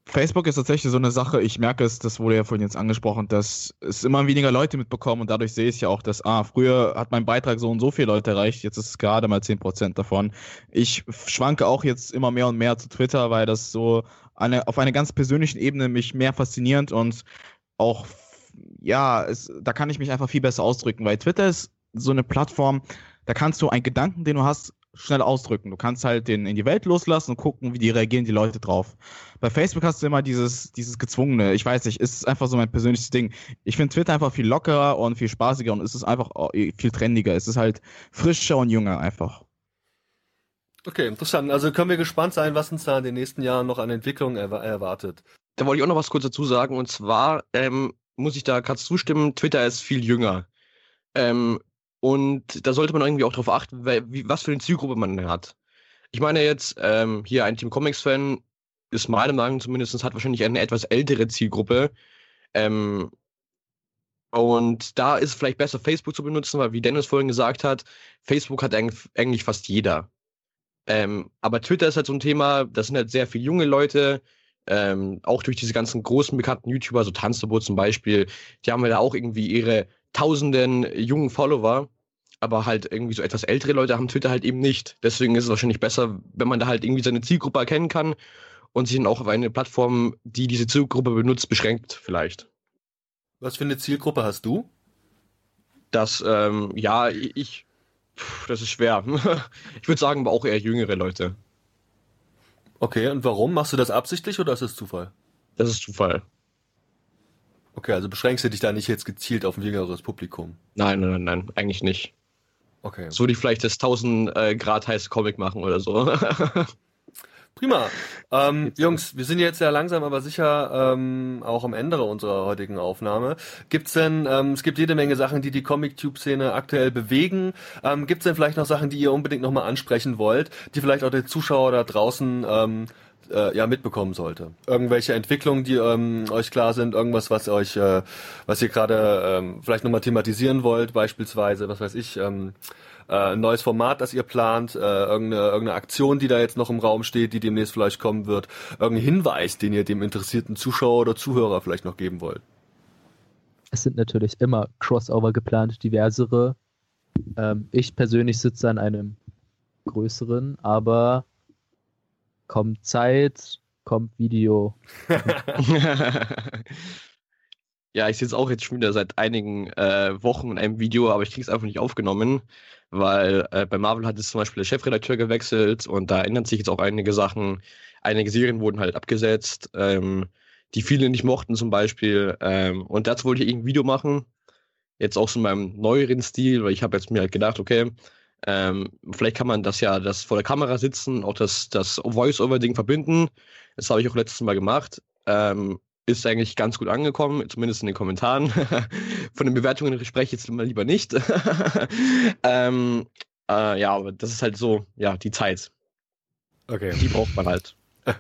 S4: Facebook ist tatsächlich so eine Sache, ich merke es, das wurde ja vorhin jetzt angesprochen, dass es immer weniger Leute mitbekommen und dadurch sehe ich ja auch, dass, ah, früher hat mein Beitrag so und so viele Leute erreicht, jetzt ist es gerade mal 10% davon. Ich schwanke auch jetzt immer mehr und mehr zu Twitter, weil das so eine, auf einer ganz persönlichen Ebene mich mehr faszinierend und auch, ja, es, da kann ich mich einfach viel besser ausdrücken, weil Twitter ist so eine Plattform, da kannst du einen Gedanken, den du hast, schnell ausdrücken. Du kannst halt den in die Welt loslassen und gucken, wie die reagieren die Leute drauf. Bei Facebook hast du immer dieses, dieses gezwungene, ich weiß nicht, ist einfach so mein persönliches Ding. Ich finde Twitter einfach viel lockerer und viel spaßiger und es ist einfach viel trendiger. Es ist halt frischer und jünger einfach.
S1: Okay, interessant. Also können wir gespannt sein, was uns da in den nächsten Jahren noch an Entwicklung erw erwartet.
S5: Da wollte ich auch noch was kurz dazu sagen. Und zwar ähm, muss ich da gerade zustimmen, Twitter ist viel jünger. Ähm, und da sollte man irgendwie auch darauf achten, wie, was für eine Zielgruppe man hat. Ich meine jetzt, ähm, hier ein Team Comics-Fan ist meiner Meinung nach zumindest, hat wahrscheinlich eine etwas ältere Zielgruppe. Ähm, und da ist es vielleicht besser, Facebook zu benutzen, weil wie Dennis vorhin gesagt hat, Facebook hat eigentlich fast jeder. Ähm, aber Twitter ist halt so ein Thema, das sind halt sehr viele junge Leute, ähm, auch durch diese ganzen großen bekannten YouTuber, so Tanzabo zum Beispiel, die haben ja halt auch irgendwie ihre tausenden jungen Follower, aber halt irgendwie so etwas ältere Leute haben Twitter halt eben nicht. Deswegen ist es wahrscheinlich besser, wenn man da halt irgendwie seine Zielgruppe erkennen kann und sich dann auch auf eine Plattform, die diese Zielgruppe benutzt, beschränkt vielleicht.
S1: Was für eine Zielgruppe hast du?
S5: Das, ähm, ja, ich, pff, das ist schwer. *laughs* ich würde sagen, aber auch eher jüngere Leute.
S1: Okay, und warum? Machst du das absichtlich oder ist es Zufall?
S5: Das ist Zufall.
S1: Okay, also beschränkst du dich da nicht jetzt gezielt auf ein jüngeres Publikum?
S5: Nein, nein, nein, eigentlich nicht. Okay. So ich vielleicht das 1000 äh, Grad heiße Comic machen oder so. *laughs*
S1: Prima. Ähm, Jungs, wir sind jetzt ja langsam aber sicher ähm, auch am Ende unserer heutigen Aufnahme. Gibt's denn, ähm, es gibt jede Menge Sachen, die die Comic-Tube-Szene aktuell bewegen. Ähm, gibt's denn vielleicht noch Sachen, die ihr unbedingt nochmal ansprechen wollt, die vielleicht auch der Zuschauer da draußen ähm, äh, ja mitbekommen sollte. Irgendwelche Entwicklungen, die ähm, euch klar sind, irgendwas, was euch, äh, was ihr gerade ähm, vielleicht nochmal thematisieren wollt, beispielsweise, was weiß ich, ähm, äh, ein neues Format, das ihr plant, äh, irgendeine, irgendeine Aktion, die da jetzt noch im Raum steht, die demnächst vielleicht kommen wird, irgendein Hinweis, den ihr dem interessierten Zuschauer oder Zuhörer vielleicht noch geben wollt.
S3: Es sind natürlich immer Crossover geplant, diversere. Ähm, ich persönlich sitze an einem größeren, aber kommt Zeit, kommt Video. *laughs*
S5: ja, ich sitze auch jetzt schon wieder seit einigen äh, Wochen in einem Video, aber ich kriege es einfach nicht aufgenommen, weil äh, bei Marvel hat es zum Beispiel der Chefredakteur gewechselt und da ändern sich jetzt auch einige Sachen. Einige Serien wurden halt abgesetzt, ähm, die viele nicht mochten zum Beispiel. Ähm, und dazu wollte ich irgendein Video machen. Jetzt auch so in meinem neueren Stil, weil ich habe jetzt mir halt gedacht, okay, ähm, vielleicht kann man das ja, das vor der Kamera sitzen, auch das, das Voice-Over-Ding verbinden. Das habe ich auch letztes Mal gemacht. Ähm, ist eigentlich ganz gut angekommen, zumindest in den Kommentaren. *laughs* Von den Bewertungen spreche ich jetzt mal lieber nicht. *laughs* ähm, äh, ja, aber das ist halt so, ja, die Zeit.
S1: Okay.
S5: Die braucht man halt. *laughs*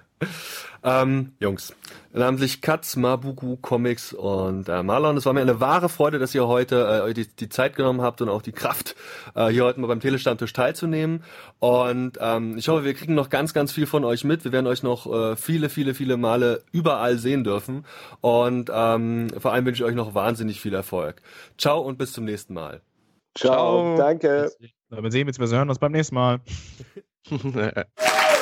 S1: Ähm, Jungs, namentlich Katz, Mabuku, Comics und äh, Marlon. Es war mir eine wahre Freude, dass ihr heute äh, euch die, die Zeit genommen habt und auch die Kraft, *laughs* äh, hier heute mal beim Telestammtisch teilzunehmen. Und ähm, ich hoffe, wir kriegen noch ganz, ganz viel von euch mit. Wir werden euch noch äh, viele, viele, viele Male überall sehen dürfen. Und ähm, vor allem wünsche ich euch noch wahnsinnig viel Erfolg. Ciao und bis zum nächsten Mal.
S2: Ciao, Ciao. danke.
S4: Wir sehen, wir hören uns beim nächsten Mal. *laughs*